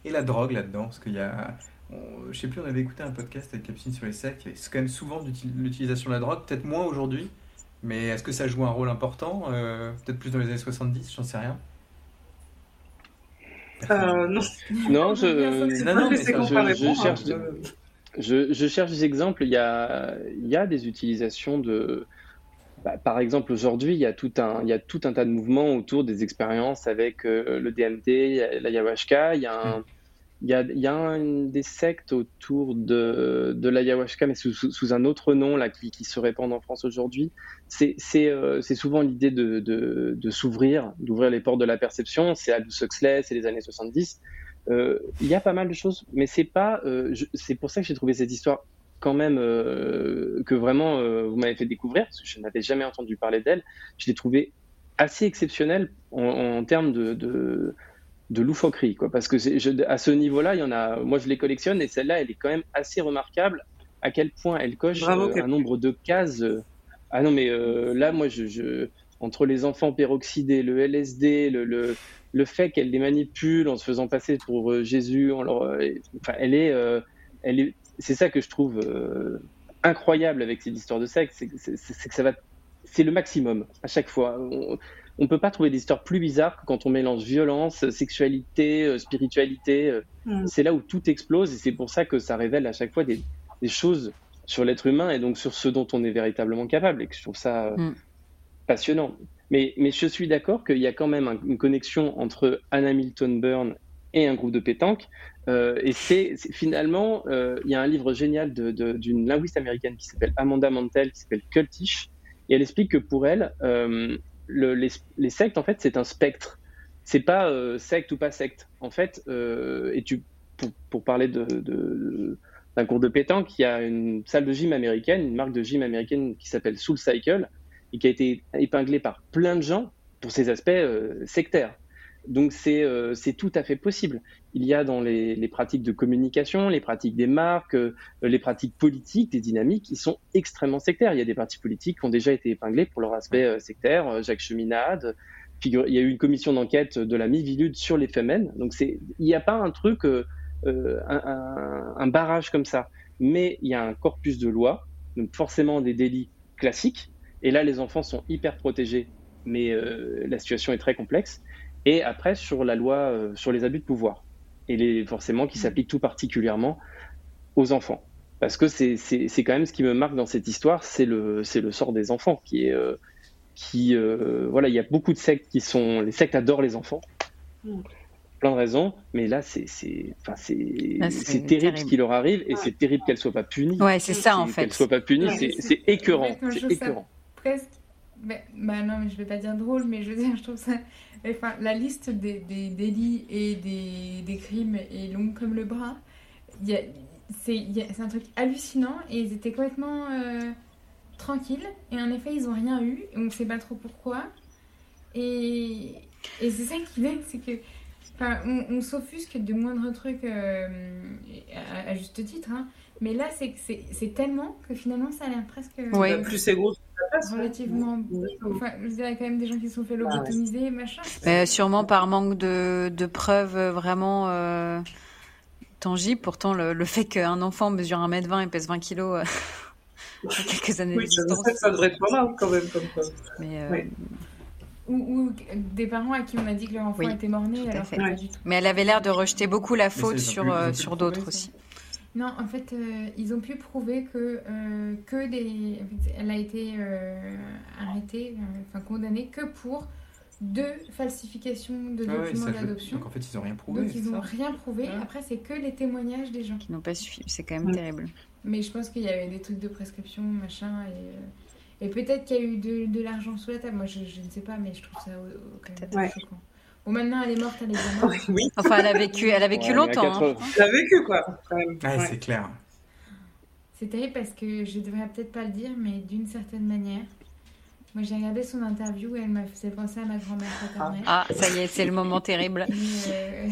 Et la drogue là-dedans parce qu'il y a je je sais plus, on avait écouté un podcast avec Capucine sur les sectes. C'est quand même souvent l'utilisation de la drogue, peut-être moins aujourd'hui, mais est-ce que ça joue un rôle important euh, Peut-être plus dans les années 70, j'en sais rien. Euh, non. Non, je, cherche, je, cherche des exemples. Il y a, il y a des utilisations de. Bah, par exemple, aujourd'hui, il, y a tout un, il y a tout un tas de mouvements autour des expériences avec euh, le DMT, l'ayahuasca. Il y a un. Mm. Il y a, y des sectes autour de, de l'ayahuasca, mais sous, un autre nom là, qui, se répandent en France aujourd'hui. C'est euh, souvent l'idée de, s'ouvrir, d'ouvrir les portes de la perception. C'est Aldous Huxley, c'est les années 70. Euh, il y a pas mal de choses, mais c'est pas. Euh, c'est pour ça que j'ai trouvé cette histoire quand même que vraiment vous m'avez fait découvrir, parce que je n'avais jamais entendu parler d'elle. Je l'ai trouvée assez exceptionnelle en, termes de de loufoquerie, quoi. Parce que je, à ce niveau-là, il y en a. Moi, je les collectionne et celle-là, elle est quand même assez remarquable. À quel point elle coche euh, un nombre de cases. Euh, ah non, mais euh, là, moi, je, je, entre les enfants peroxydés, le LSD, le, le, le fait qu'elle les manipule en se faisant passer pour Jésus, en leur, enfin, elle est, elle est. C'est ça que je trouve incroyable avec cette histoire de sexe, c'est que ça va c'est le maximum à chaque fois on peut pas trouver des histoires plus bizarres que quand on mélange violence, sexualité, euh, spiritualité. Euh, mm. C'est là où tout explose et c'est pour ça que ça révèle à chaque fois des, choses sur l'être humain et donc sur ce dont on est véritablement capable et que je trouve ça euh, mm. passionnant. Mais, mais je suis d'accord qu'il y a quand même une connexion entre Anna Milton Burn et un groupe de pétanque. et c'est finalement, il y a un livre génial d'une linguiste américaine qui s'appelle Amanda Mantel, qui s'appelle Cultish, et elle explique que pour elle, les, sectes, en fait, c'est un spectre. C'est pas euh, secte ou pas secte. En fait, euh, pour, parler d'un cours de pétanque, il y a une salle de gym américaine, une marque de gym américaine qui s'appelle Soul Cycle, et qui a été épinglée par plein de gens pour ses aspects euh, sectaires. Donc euh, c'est tout à fait possible. Il y a dans les, pratiques de communication, les pratiques des marques, euh, les pratiques politiques, des dynamiques qui sont extrêmement sectaires. Il y a des partis politiques qui ont déjà été épinglés pour leur aspect euh, sectaire. Jacques Cheminade. il y a eu une commission d'enquête de la Mivilude sur les femmes. Donc il n'y a pas un truc, un, barrage comme ça. Mais il y a un corpus de lois, donc forcément des délits classiques. Et là, les enfants sont hyper protégés, mais la situation est très complexe et après sur la loi euh, sur les abus de pouvoir, et les, forcément qui s'applique tout particulièrement aux enfants. Parce que c'est quand même ce qui me marque dans cette histoire, c'est le, le sort des enfants qui est. Euh, qui, euh, voilà, il y a beaucoup de sectes qui sont. Les sectes adorent les enfants. Mm. Plein de raisons, mais là, c'est enfin, c'est terrible, ce qui leur arrive et c'est terrible qu'elles ne soient pas punies. Ouais, c'est ça en fait. Qu'elles ne soient pas punies, c'est écœurant. C'est écœurant. Presque. Mais, bah non, mais je vais pas dire drôle, mais je veux dire, je trouve ça Enfin, la liste des, délits et des, crimes est longue comme le bras. C'est un truc hallucinant et ils étaient complètement euh, tranquilles. Et en effet, ils n'ont rien eu. Et on ne sait pas trop pourquoi. Et, et c'est ça qui m'aide, c'est que. Enfin, on, s'offusque de moindres trucs euh, à, juste titre, hein. Mais là, c'est tellement que finalement, ça a l'air presque. Ouais, plus c'est gros, relativement. Enfin, je dirais quand même des gens qui se sont fait ah lobotomiser, machin. Mais sûrement par manque de, de preuves vraiment. Euh, tangible. Pourtant, le, fait qu'un enfant mesure 1m20 et pèse 20 kg euh, quelques années oui, ça, devrait être pas mal quand même. Comme ça. Mais, euh, ou, des parents à qui on a dit que leur enfant était mort-né. Alors pas du tout. Mais elle avait l'air de rejeter beaucoup la faute sur, euh, sur d'autres aussi. Non, en fait, ils ont pu prouver que, que des... elle a été arrêtée, enfin condamnée que pour de falsification de ah documents d'adoption. Donc en fait, ils n'ont rien prouvé. Donc ils n'ont rien prouvé. Après, c'est que les témoignages des gens. Qui n'ont pas suffi. C'est quand même terrible. Mais je pense qu'il y avait des trucs de prescription, machin. Et, euh, et peut-être qu'il y a eu de, de l'argent sous la table. Moi, je, je, ne sais pas, mais je trouve ça quand même choquant. Bon, maintenant, elle est morte, elle est morte. oui. Enfin, elle a vécu, elle a vécu longtemps. Hein. Elle a vécu, quoi. Ouais, c'est clair. C'est terrible parce que je devrais peut-être pas le dire, mais d'une certaine manière, moi, j'ai regardé son interview et elle m'a fait penser à ma grand-mère paternelle. Ah, ça y est, c'est le moment terrible. Euh,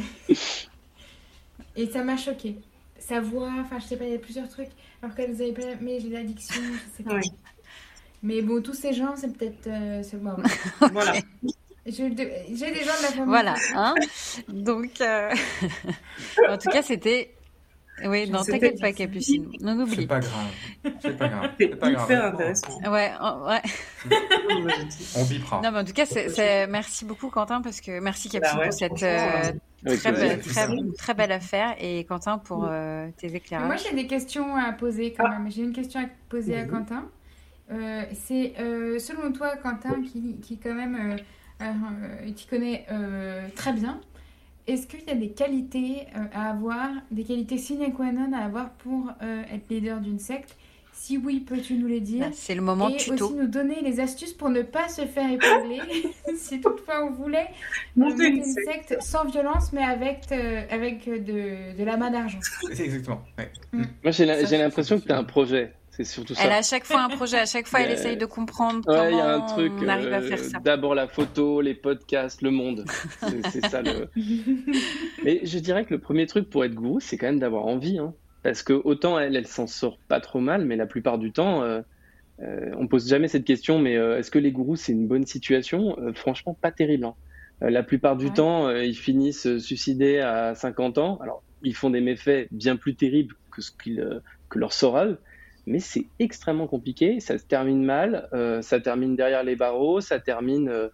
et, ça m'a choqué. Sa voix, enfin, je sais pas, il y a plusieurs trucs. Alors qu'elle nous avait pas. Mais j'ai l'addiction, je sais pas. Mais bon, tous ces gens, c'est peut-être. Euh, bon. voilà. J'ai des gens de la famille. Voilà, hein Donc, euh, en tout cas, c'était oui, non, t'inquiète pas, Capucine. Non, oublie. C'est pas grave. C'est pas grave. C'est pas grave. intéressant. Ouais, ouais. On bipera. Non, mais en tout cas, c'est, merci beaucoup, Quentin, parce que merci, Capucine, bah pour cette euh, très, belle, très, très, belle affaire et Quentin pour euh, tes éclairages. Moi, j'ai des questions à poser quand ah. même. J'ai une question à poser à Quentin. Euh, c'est selon toi, Quentin, qui, qui quand même, tu connais très bien. Est-ce qu'il y a des qualités euh, à avoir, des qualités sine qua non à avoir pour euh, être leader d'une secte? Si oui, peux-tu nous les dire? Bah, C'est le moment Et aussi nous donner les astuces pour ne pas se faire épingler, si toutefois on voulait monter une secte sans violence, mais avec, euh, avec de, de la main d'argent. Exactement. Mm. Moi, j'ai l'impression que tu as un projet. C'est surtout ça. Elle a à chaque fois un projet, à chaque fois elle essaye de comprendre comment y a un truc, on arrive à faire ça. D'abord la photo, les podcasts, le monde. C'est ça le. Mais je dirais que le premier truc pour être gourou, c'est quand même d'avoir envie. Hein. Parce que autant elle, elle s'en sort pas trop mal, mais la plupart du temps, euh, euh, on pose jamais cette question, mais euh, est-ce que les gourous c'est une bonne situation? Franchement, pas terrible. Hein. la plupart du temps, ils finissent suicidés à 50 ans. Alors, ils font des méfaits bien plus terribles que ce qu'ils que leur Soral mais c'est extrêmement compliqué. Ça se termine mal, euh, ça termine derrière les barreaux, ça termine. Euh,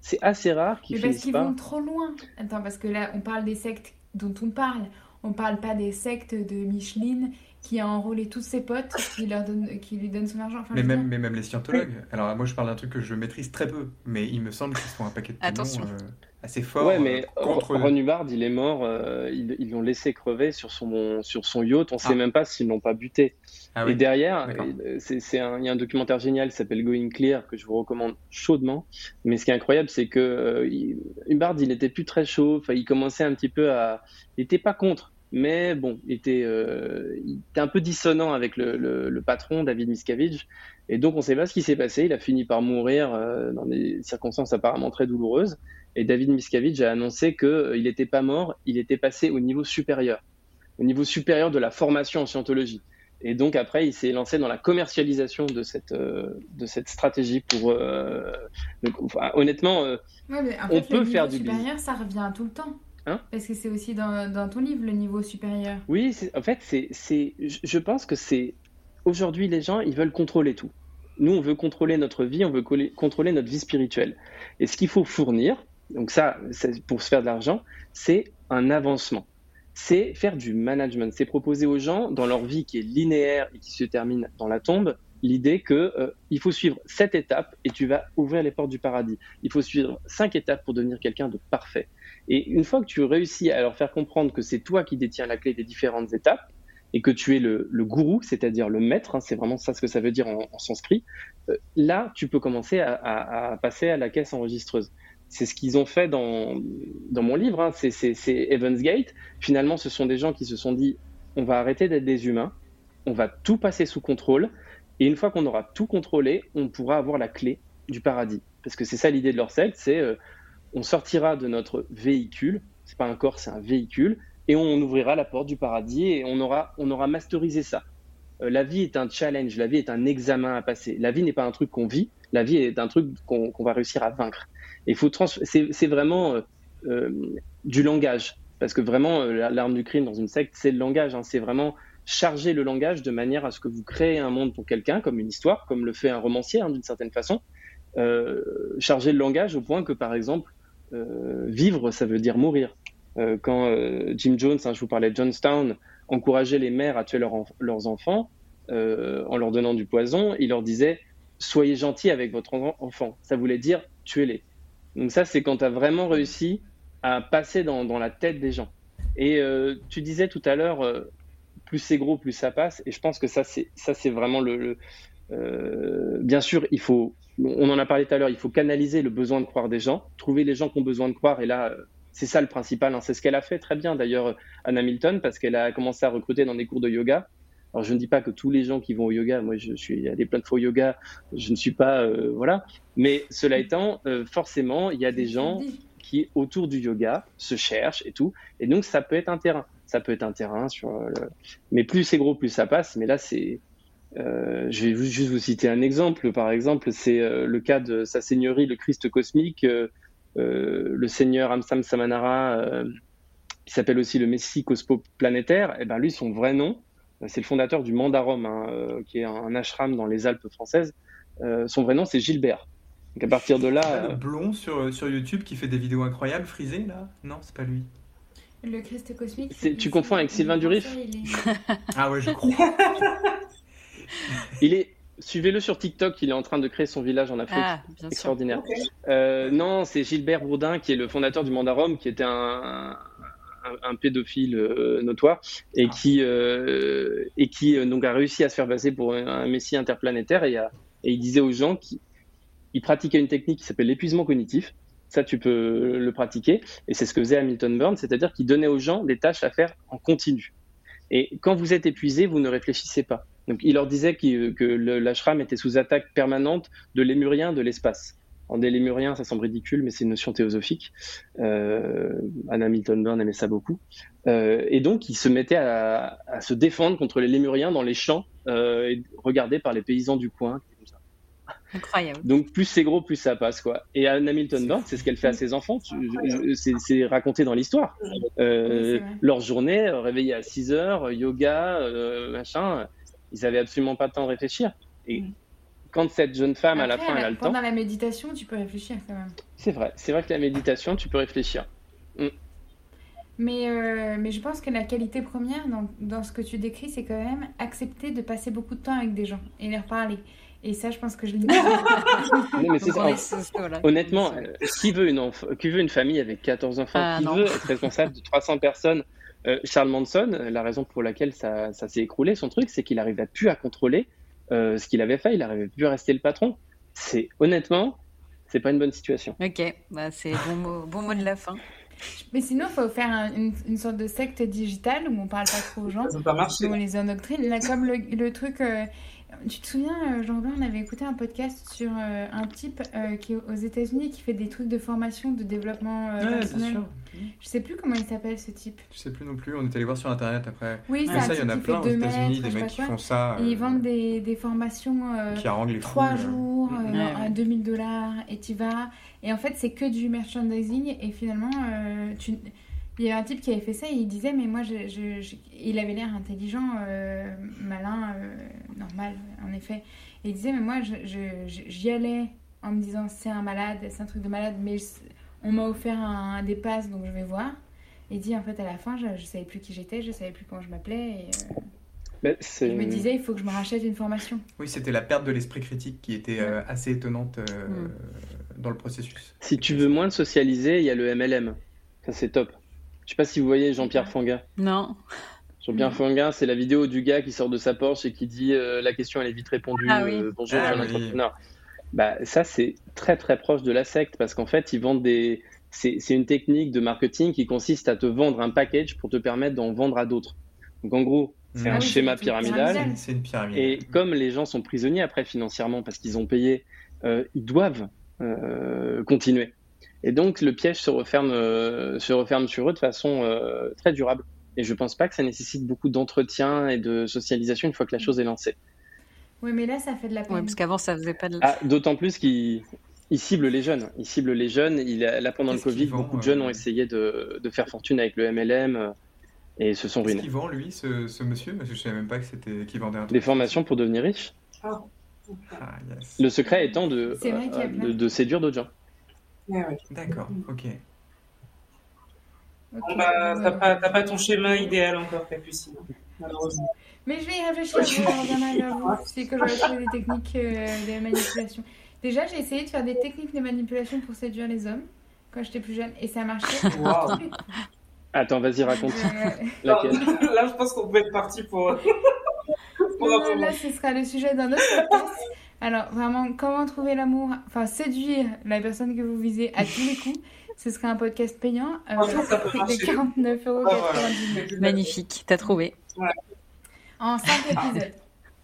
c'est assez rare qu'ils finissent parce qu'ils vont trop loin. Attends, parce que là, on parle des sectes dont on parle. On parle pas des sectes de Micheline qui a enrôlé tous ses potes, qui, leur donne, qui lui donnent son argent. mais, même, mais même les scientologues. Alors moi, je parle d'un truc que je maîtrise très peu, mais il me semble qu'ils sont un paquet de Attention. Euh, assez fort. Ouais, mais contre... Ron Hubbard, il est mort. ils l'ont laissé crever sur son, sur son yacht. On ne sait ah. même pas s'ils l'ont pas buté. Ah et derrière, euh, c'est un, il y a un documentaire génial qui s'appelle Going Clear que je vous recommande chaudement. Mais ce qui est incroyable, c'est que euh, Hubbard, il était plus très chaud. Il commençait un petit peu à, il était pas contre, mais bon, il était, euh, il était un peu dissonant avec le, le, patron David Miscavige. Et donc, on ne sait pas ce qui s'est passé. Il a fini par mourir euh, dans des circonstances apparemment très douloureuses. Et David Miscavige a annoncé qu'il il n'était pas mort, il était passé au niveau supérieur, au niveau supérieur de la formation en scientologie. Et donc après, il s'est lancé dans la commercialisation de cette, euh, de cette stratégie pour... Euh, honnêtement, euh, on peut faire du supérieur, ça revient tout le temps. Hein Parce que c'est aussi dans, dans, ton livre, le niveau supérieur. Oui, en fait, c'est, je pense que c'est... Aujourd'hui, les gens, ils veulent contrôler tout. Nous, on veut contrôler notre vie, on veut contrôler notre vie spirituelle. Et ce qu'il faut fournir, donc ça, pour se faire de l'argent, c'est un avancement c'est faire du management. C'est proposer aux gens, dans leur vie qui est linéaire et qui se termine dans la tombe, l'idée que euh, il faut suivre cette étape et tu vas ouvrir les portes du paradis. Il faut suivre cinq étapes pour devenir quelqu'un de parfait. Et une fois que tu réussis à leur faire comprendre que c'est toi qui détiens la clé des différentes étapes et que tu es le, gourou, c'est-à-dire le maître, hein, c'est vraiment ça ce que ça veut dire en, sanskrit, euh, là tu peux commencer à passer à la caisse enregistreuse c'est ce qu'ils ont fait dans, mon livre, hein. c'est Evans Gate. Finalement, ce sont des gens qui se sont dit, on va arrêter d'être des humains, on va tout passer sous contrôle, et une fois qu'on aura tout contrôlé, on pourra avoir la clé du paradis. Parce que c'est ça l'idée de leur secte, c'est euh, on sortira de notre véhicule, c'est pas un corps, c'est un véhicule, et on ouvrira la porte du paradis et on aura, on aura masterisé ça. Euh, la vie est un challenge, la vie est un examen à passer. La vie n'est pas un truc qu'on vit, la vie est un truc qu'on va réussir à vaincre. Il faut c'est vraiment euh, euh, du langage. Parce que vraiment, l'arme du crime dans une secte, c'est le langage. Hein. c'est vraiment charger le langage de manière à ce que vous créez un monde pour quelqu'un, comme une histoire, comme le fait un romancier hein, d'une certaine façon. Euh, charger le langage au point que, par exemple, euh, vivre, ça veut dire mourir. Euh, quand Jim Jones, hein, je vous parlais de Johnstown, encourageait les mères à tuer leurs enfants en leur donnant du poison, il leur disait soyez gentils avec votre enfant. Ça voulait dire tuez-les. Donc ça, c'est quand tu as vraiment réussi à passer dans, la tête des gens. Et tu disais tout à l'heure, plus c'est gros, plus ça passe. Et je pense que ça, c'est ça, c'est vraiment le. Euh, bien sûr, il faut. On en a parlé tout à l'heure. Il faut canaliser le besoin de croire des gens, trouver les gens qui ont besoin de croire. Et là, c'est ça le principal. Hein. C'est ce qu'elle a fait très bien d'ailleurs, Anna Milton, parce qu'elle a commencé à recruter dans des cours de yoga. Alors, je ne dis pas que tous les gens qui vont au yoga, moi, je suis, il y a des plein de faux yoga, je ne suis pas, euh, voilà. Mais cela étant, euh, forcément, il y a des gens qui, autour du yoga, se cherchent et tout. Et donc, ça peut être un terrain. Ça peut être un terrain sur euh, mais plus c'est gros plus ça passe. Mais là c'est euh, je vais juste vous citer un exemple. Par exemple c'est le cas de sa seigneurie le Christ cosmique le seigneur Amsam Samanara qui s'appelle aussi le Messie cosmoplanétaire. Et eh ben lui son vrai nom c'est le fondateur du Mandarum hein, qui est un ashram dans les Alpes françaises son vrai nom c'est Gilbert donc à partir de là le blond sur, sur YouTube qui fait des vidéos incroyables frisé là? Non c'est pas lui le Christ cosmique. Tu confonds avec Sylvain Durif Ah ouais, je crois. il est. Suivez-le sur TikTok, il est en train de créer son village en Afrique. Ah, Extraordinaire. Euh, non, c'est Gilbert Bourdin qui est le fondateur du Mandarum, qui était un, un, pédophile euh, notoire et ah. qui, euh, et qui donc a réussi à se faire passer pour un, messie interplanétaire et, et il disait aux gens qu'il pratiquait une technique qui s'appelle l'épuisement cognitif ça, tu peux le pratiquer. Et c'est ce que faisait Hamilton Burns, c'est-à-dire qu'il donnait aux gens des tâches à faire en continu. Et quand vous êtes épuisé, vous ne réfléchissez pas. Donc, il leur disait que, l'ashram était sous attaque permanente de lémuriens de l'espace. En des lémuriens, ça semble ridicule, mais c'est une notion théosophique. Euh, Anna Hamilton Burns aimait ça beaucoup. Euh, et donc, il se mettait à, se défendre contre les lémuriens dans les champs, euh, regardés par les paysans du coin, Incroyable. Donc plus c'est gros, plus ça passe quoi. Et Anne Hamilton Burns, c'est ce qu'elle fait à ses enfants. C'est raconté dans l'histoire. Euh, leur journée, euh, réveillée à 6 heures, yoga, euh, machin. Ils avaient absolument pas le temps de réfléchir. Et mm. Quand cette jeune femme à la fin, elle a le temps. Pendant la méditation, tu peux réfléchir quand même. C'est vrai. C'est vrai que la méditation, tu peux réfléchir. Mm. Mais, mais je pense que la qualité première dans, dans ce que tu décris, c'est quand même accepter de passer beaucoup de temps avec des gens et leur parler. Et ça, je pense que je l'ai Honnêtement, euh, qui, veut une qui veut une famille avec 14 enfants? Ah, Qui veut être responsable de 300 personnes? Euh, Charles Manson, la raison pour laquelle ça, ça s'est écroulé, son truc, c'est qu'il n'arrivait plus à contrôler euh, ce qu'il avait fait. Il n'arrivait plus à rester le patron. C'est honnêtement, c'est pas une bonne situation. Ok, bah, c'est bon mot, bon mot de la fin. Mais sinon, il faut faire une, sorte de secte digitale où on parle pas trop aux gens. Ça pas marcher. Où on les endoctrine. Là, comme le, le truc, tu te souviens, euh, Jean-Blanc, on avait écouté un podcast sur euh, un type euh, qui est aux États-Unis qui fait des trucs de formation, de développement personnel. Bien sûr. Je sais plus comment il s'appelle ce type. Je sais plus non plus, on est allé voir sur internet après. Oui, ça, il y en a plein aux États-Unis, des mecs qui font ça. ils vendent des, des formations qui les 3 jours à 2000 dollars et tu vas. Et en fait, c'est que du merchandising et finalement, tu il y a un type qui avait fait ça et il disait, mais moi, je, il avait l'air intelligent, euh, malin, euh, normal, en effet. Et il disait, mais moi, j'y allais en me disant, c'est un malade, c'est un truc de malade, mais on m'a offert un, des passes, donc je vais voir. Et il dit, en fait, à la fin, je ne savais plus qui j'étais, je ne savais plus comment je m'appelais. Et, euh, je me disais, il faut que je me rachète une formation. Oui, c'était la perte de l'esprit critique qui était assez étonnante mm. dans le processus. Si tu veux moins de socialiser, il y a le MLM. Ça, c'est top. Je sais pas si vous voyez Jean-Pierre Fanguin. Non. Jean-Pierre Fanguin, c'est la vidéo du gars qui sort de sa Porsche et qui dit euh, la question elle est vite répondue. Ah, oui. Euh, bonjour, ah, entrepreneur. Bah, ça, c'est très très proche de la secte parce qu'en fait, ils vendent des. C'est une technique de marketing qui consiste à te vendre un package pour te permettre d'en vendre à d'autres. Donc en gros, c'est un schéma pyramidal. C'est une pyramide. Et comme les gens sont prisonniers après financièrement parce qu'ils ont payé, euh, ils doivent continuer. Et donc le piège se referme, euh, se referme sur eux de façon euh, très durable. Et je ne pense pas que ça nécessite beaucoup d'entretien et de socialisation une fois que la chose est lancée. Oui, mais là, ça fait de la peine. Oui, parce qu'avant, ça faisait pas de ah, D'autant plus qu'ils il cible les jeunes. Il cible les jeunes. Il, là, pendant le Covid, beaucoup de jeunes ont essayé de, de, faire fortune avec le MLM et se sont ruinés. Qu'est-ce qu'il vend, lui, ce, ce monsieur? Parce que je ne savais même pas que c'était qu'il vendait un truc. Des formations pour devenir riche. Ah. Ah, le secret étant de, de, de, séduire d'autres gens. D'accord, ok. okay. Bah, t'as pas, pas, ton schéma idéal encore, Capucine, malheureusement. Mais je vais y réfléchir. C'est que j'aurais trouvé des techniques euh, de manipulation. Déjà, j'ai essayé de faire des techniques de manipulation pour séduire les hommes quand j'étais plus jeune et ça marchait. Wow. Attends, vas-y, raconte. Euh... Laquelle? Là, je pense qu'on peut être parti pour. pour non, là, ce sera le sujet d'un autre podcast. Alors, vraiment, comment trouver l'amour, enfin, séduire la personne que vous visez à tous les coups. Ce serait un podcast payant euh, de 49,99 euros. Magnifique, t'as trouvé. Ouais. En 5 épisodes.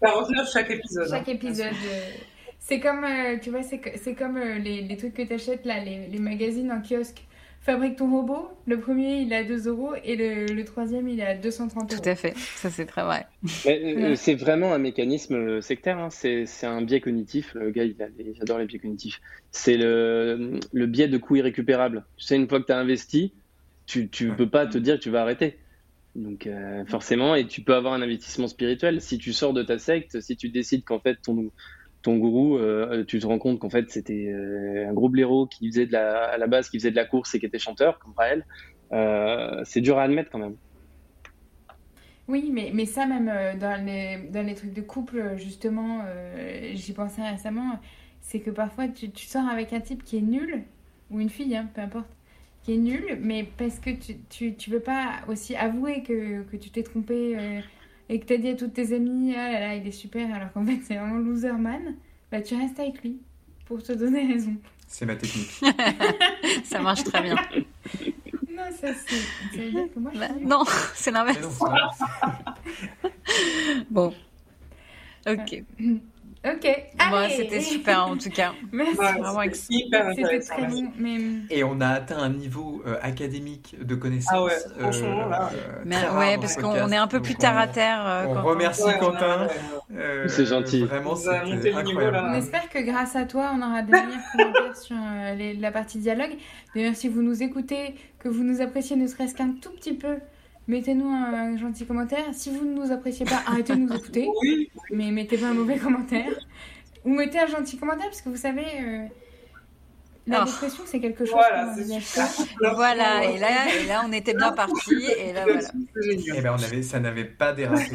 49 chaque épisode. Chaque hein. épisode. Euh, c'est comme, euh, tu vois, c'est comme euh, les, les, trucs que tu achètes là, les, les, magazines en kiosque. Fabrique ton robot. Le premier, il est à 2 euros et le, le, troisième, il est à 230 euros. Tout à fait. Ça, c'est très vrai. C'est vraiment un mécanisme sectaire. Hein. C'est un biais cognitif. Le gars, il, adore les biais cognitifs. C'est le, le biais de coût irrécupérable. Tu sais, une fois que tu as investi, tu ne peux pas te dire que tu vas arrêter. Donc euh, forcément, et tu peux avoir un investissement spirituel. Si tu sors de ta secte, si tu décides qu'en fait ton, ton gourou, euh, tu te rends compte qu'en fait c'était euh, un gros blaireau qui faisait de la, à la base qui faisait de la course et qui était chanteur, comme Raël, c'est dur à admettre quand même. Oui, mais, mais ça même dans, les, dans les trucs de couple, justement, j'y pensais récemment, c'est que parfois tu, tu, sors avec un type qui est nul, ou une fille, hein, peu importe, qui est nul, mais parce que tu, tu, tu veux pas aussi avouer que, que tu t'es trompé euh, et que tu as dit à toutes tes amies, ah là là, il est super, alors qu'en fait c'est vraiment loserman, bah tu restes avec lui pour te donner raison. C'est ma technique. ça marche très bien. Non, ça c'est. Ça veut dire que moi je bah, Non, c'est l'inverse. bon. Ok. Ok. c'était super en tout cas. Merci. Ouais, C'était très bon. Mais... Et on a atteint un niveau euh, académique de connaissance. Ah ouais, franchement, euh, là. Mais, ouais, parce qu'on est un peu plus terre à terre. Euh, on remercie Quentin. C'est gentil. Vraiment, c'était incroyable. On espère que grâce à toi, on aura de meilleurs commentaires sur les, la partie dialogue. D'ailleurs, si vous nous écoutez, que vous nous appréciez ne serait-ce qu'un tout petit peu, Mettez-nous un, gentil commentaire. Si vous ne nous appréciez pas, arrêtez de nous écouter. Mais mettez pas un mauvais commentaire. Ou mettez un gentil commentaire, parce que vous savez, euh, la oh. dépression, c'est quelque chose. Voilà, voilà et, là, et là, on était bien parti. Et là, voilà. Et eh ben, on avait, ça n'avait pas dérapé.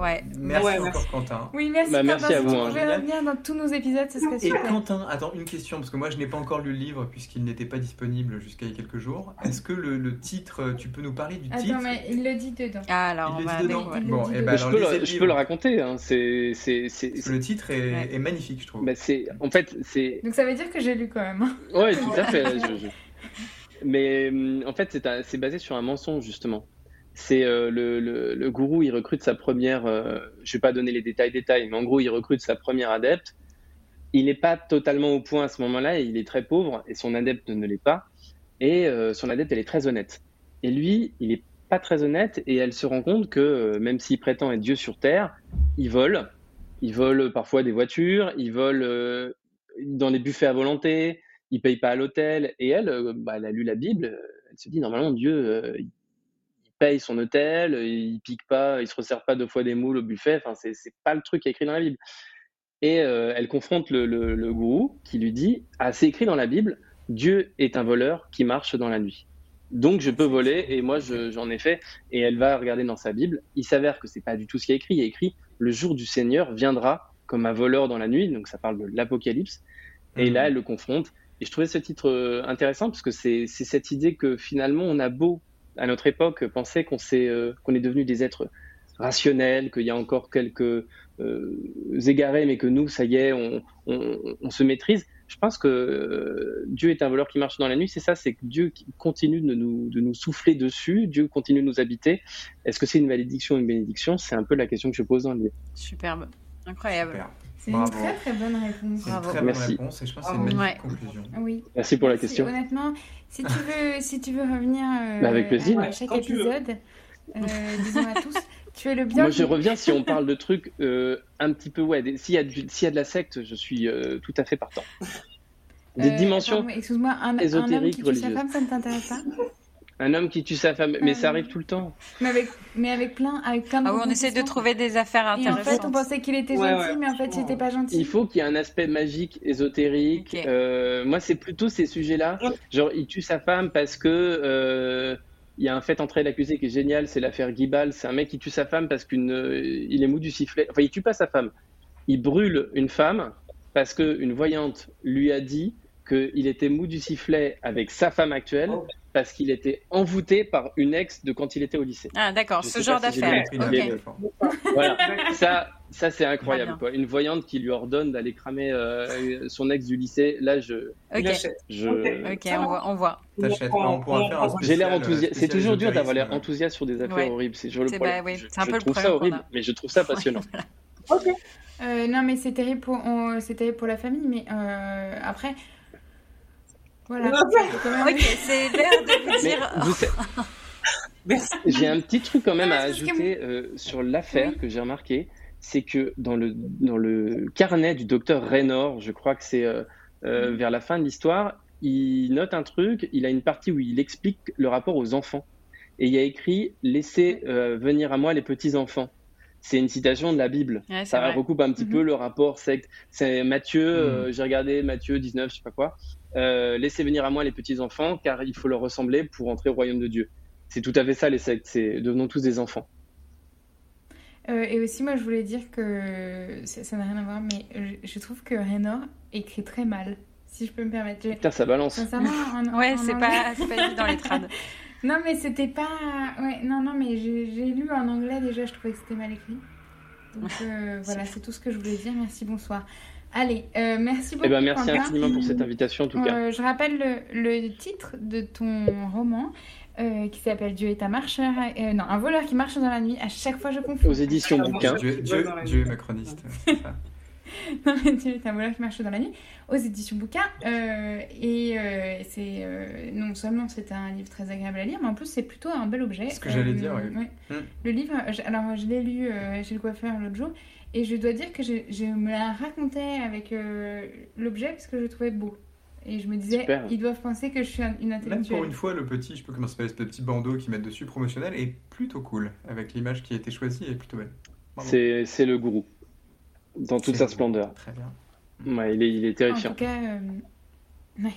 Euh, Ouais. Merci encore, Quentin. Oui, merci, bah, merci à vous. Hein. revenir dans tous nos épisodes, ce serait super. Et Quentin, attends, une question, parce que moi, je n'ai pas encore lu le livre, puisqu'il n'était pas disponible jusqu'à il y a quelques jours. Est-ce que le, le, titre, tu peux nous parler du attends, titre? mais il le dit dedans. Ah, alors, il le dit dedans. Bon, et je, peux le, je peux le raconter. Hein. C'est, c'est, c'est, le titre est, ouais. est, magnifique, je trouve. Bah, c'est, en fait, c'est... Donc ça veut dire que j'ai lu quand même. Hein. Ouais, tout à fait. je, je... Mais hum, en fait, c'est basé sur un mensonge, justement c'est euh, le, gourou, il recrute sa première, euh, je vais pas donner les détails, détails, mais en gros, il recrute sa première adepte. Il n'est pas totalement au point à ce moment-là, il est très pauvre et son adepte ne l'est pas. Et euh, son adepte, elle est très honnête. Et lui, il est pas très honnête et elle se rend compte que euh, même s'il prétend être Dieu sur terre, il vole. Il vole parfois des voitures, il vole dans les buffets à volonté, il paye pas à l'hôtel. Et elle, bah, elle a lu la Bible, elle se dit normalement Dieu, paye son hôtel, il pique pas, il se resserre pas deux fois des moules au buffet. Enfin, c'est, c'est pas le truc écrit dans la Bible. Et euh, elle confronte le, le, le, gourou qui lui dit Ah, c'est écrit dans la Bible, Dieu est un voleur qui marche dans la nuit. Donc je peux voler et moi je, j'en ai fait. Et elle va regarder dans sa Bible. Il s'avère que c'est pas du tout ce qui est écrit. Il y a écrit Le jour du Seigneur viendra comme un voleur dans la nuit. Donc ça parle de l'Apocalypse. Et là, mmh. elle le confronte. Et je trouvais ce titre euh, intéressant parce que c'est, c'est cette idée que finalement on a beau à notre époque, penser qu'on euh, qu'on est devenu des êtres rationnels, qu'il y a encore quelques euh, égarés, mais que nous, ça y est, on, on, on se maîtrise. Je pense que euh, Dieu est un voleur qui marche dans la nuit. C'est ça, c'est que Dieu continue de nous, de nous souffler dessus. Dieu continue de nous habiter. Est-ce que c'est une malédiction ou une bénédiction? C'est un peu la question que je pose dans le livre. Superbe, incroyable. Super. C'est une très très bonne réponse. C'est une très bonne Merci. réponse et je pense que c'est une magnifique ouais. conclusion. Oui. Merci pour la question. Honnêtement, si tu veux, si tu veux revenir euh, bah avec plaisir. à chaque Quand épisode, euh, disons à tous, Tu es le bien. Moi, je reviens si on parle de trucs euh, un petit peu. Ouais, s'il y, a y a de la secte, je suis euh, tout à fait partant. Des dimensions. Excuse-moi, un, un, homme qui tue sa femme, ça ne t'intéresse pas? un homme qui tue sa femme, mais ça arrive tout le temps. Mais avec, mais avec plein, avec plein de. Ah oui, on essaie de trouver des affaires intéressantes. Et en fait, on pensait qu'il était gentil, mais en fait, il n'était pas gentil. Il faut qu'il y ait un aspect magique, ésotérique. Euh, moi, c'est plutôt ces sujets-là. Genre, il tue sa femme parce que euh, il y a un fait entré l'accusé qui est génial, c'est l'affaire Guibal. C'est un mec qui tue sa femme parce qu'il est mou du sifflet. Enfin, il tue pas sa femme. Il brûle une femme parce qu'une voyante lui a dit qu'il était mou du sifflet avec sa femme actuelle oh parce qu'il était envoûté par une ex de quand il était au lycée. Ah d'accord, ce genre d'affaire. voilà, ça, ça c'est incroyable. Quoi. Une voyante qui lui ordonne d'aller cramer euh, son ex du lycée, là je... Ok, je... on voit. On voit. J'ai l'air enthousiaste. C'est toujours dur d'avoir l'air enthousiaste sur des affaires horribles. C'est le problème. Bah, un je, peu trouve ça horrible, mais je trouve ça passionnant. ok. Euh, non mais c'est terrible, pour, terrible pour la famille, mais euh, après... Voilà. c'est l'heure de vous dire. J'ai un petit truc quand même à ajouter euh, sur l'affaire que j'ai remarqué, c'est que dans le, dans le carnet du docteur Raynor, je crois que c'est euh, euh, vers la fin de l'histoire, il note un truc, il a une partie où il explique le rapport aux enfants. Et il y a écrit Laissez venir à moi les petits-enfants c'est une citation de la Bible. ça recoupe un petit mhm. peu le rapport secte. C'est Matthieu, mhm. j'ai regardé Matthieu 19, je sais pas quoi. Euh, laissez venir à moi les petits enfants, car il faut leur ressembler pour entrer au royaume de Dieu. C'est tout à fait ça les sectes, c'est devenons tous des enfants. Euh, et aussi, moi, je voulais dire que ça n'a rien à voir, mais je, trouve que Raynor écrit très mal, si je peux me permettre. Putain, ça balance. ouais, c'est pas, pas évident les trades. non, mais c'était pas. Ouais, non, non, mais j'ai lu en anglais déjà, je trouvais que c'était mal écrit. Donc euh, voilà, c'est tout ce que je voulais dire. Merci, bonsoir. Allez, euh, merci beaucoup. Eh ben, merci infiniment pour cette invitation en tout cas. Euh, je rappelle le, titre de ton roman euh, qui s'appelle Dieu est un marcheur. non, un voleur qui marche dans la nuit. À chaque fois, je confonds. Aux éditions bouquins. Dieu, Dieu, est macroniste. non, mais Dieu est un voleur qui marche dans la nuit. Aux éditions bouquins. et c'est non seulement c'est un livre très agréable à lire, mais en plus c'est plutôt un bel objet. C'est ce que j'allais dire. Oui. Hmm. Le livre, alors je l'ai lu chez le coiffeur l'autre jour. Et je dois dire que je, je me la racontais avec euh, l'objet parce que je le trouvais beau. Et je me disais, ils doivent penser que je suis une intellectuelle. Même pour une fois, le petit, je peux commencer par ce petit bandeau qui mettent dessus promotionnel est plutôt cool. Avec l'image qui a été choisie, est plutôt belle. C'est le gourou. Dans toute sa splendeur. Très bien. Ouais, il, est, il est terrifiant. En tout cas, euh, ouais.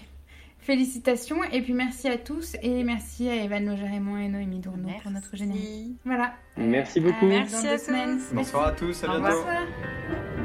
Félicitations et puis merci à tous et merci à Evan Nojarémon et Noémie Dourneau pour notre générique. Voilà. Merci beaucoup. merci à tous. Bonsoir à tous, à bientôt. Au.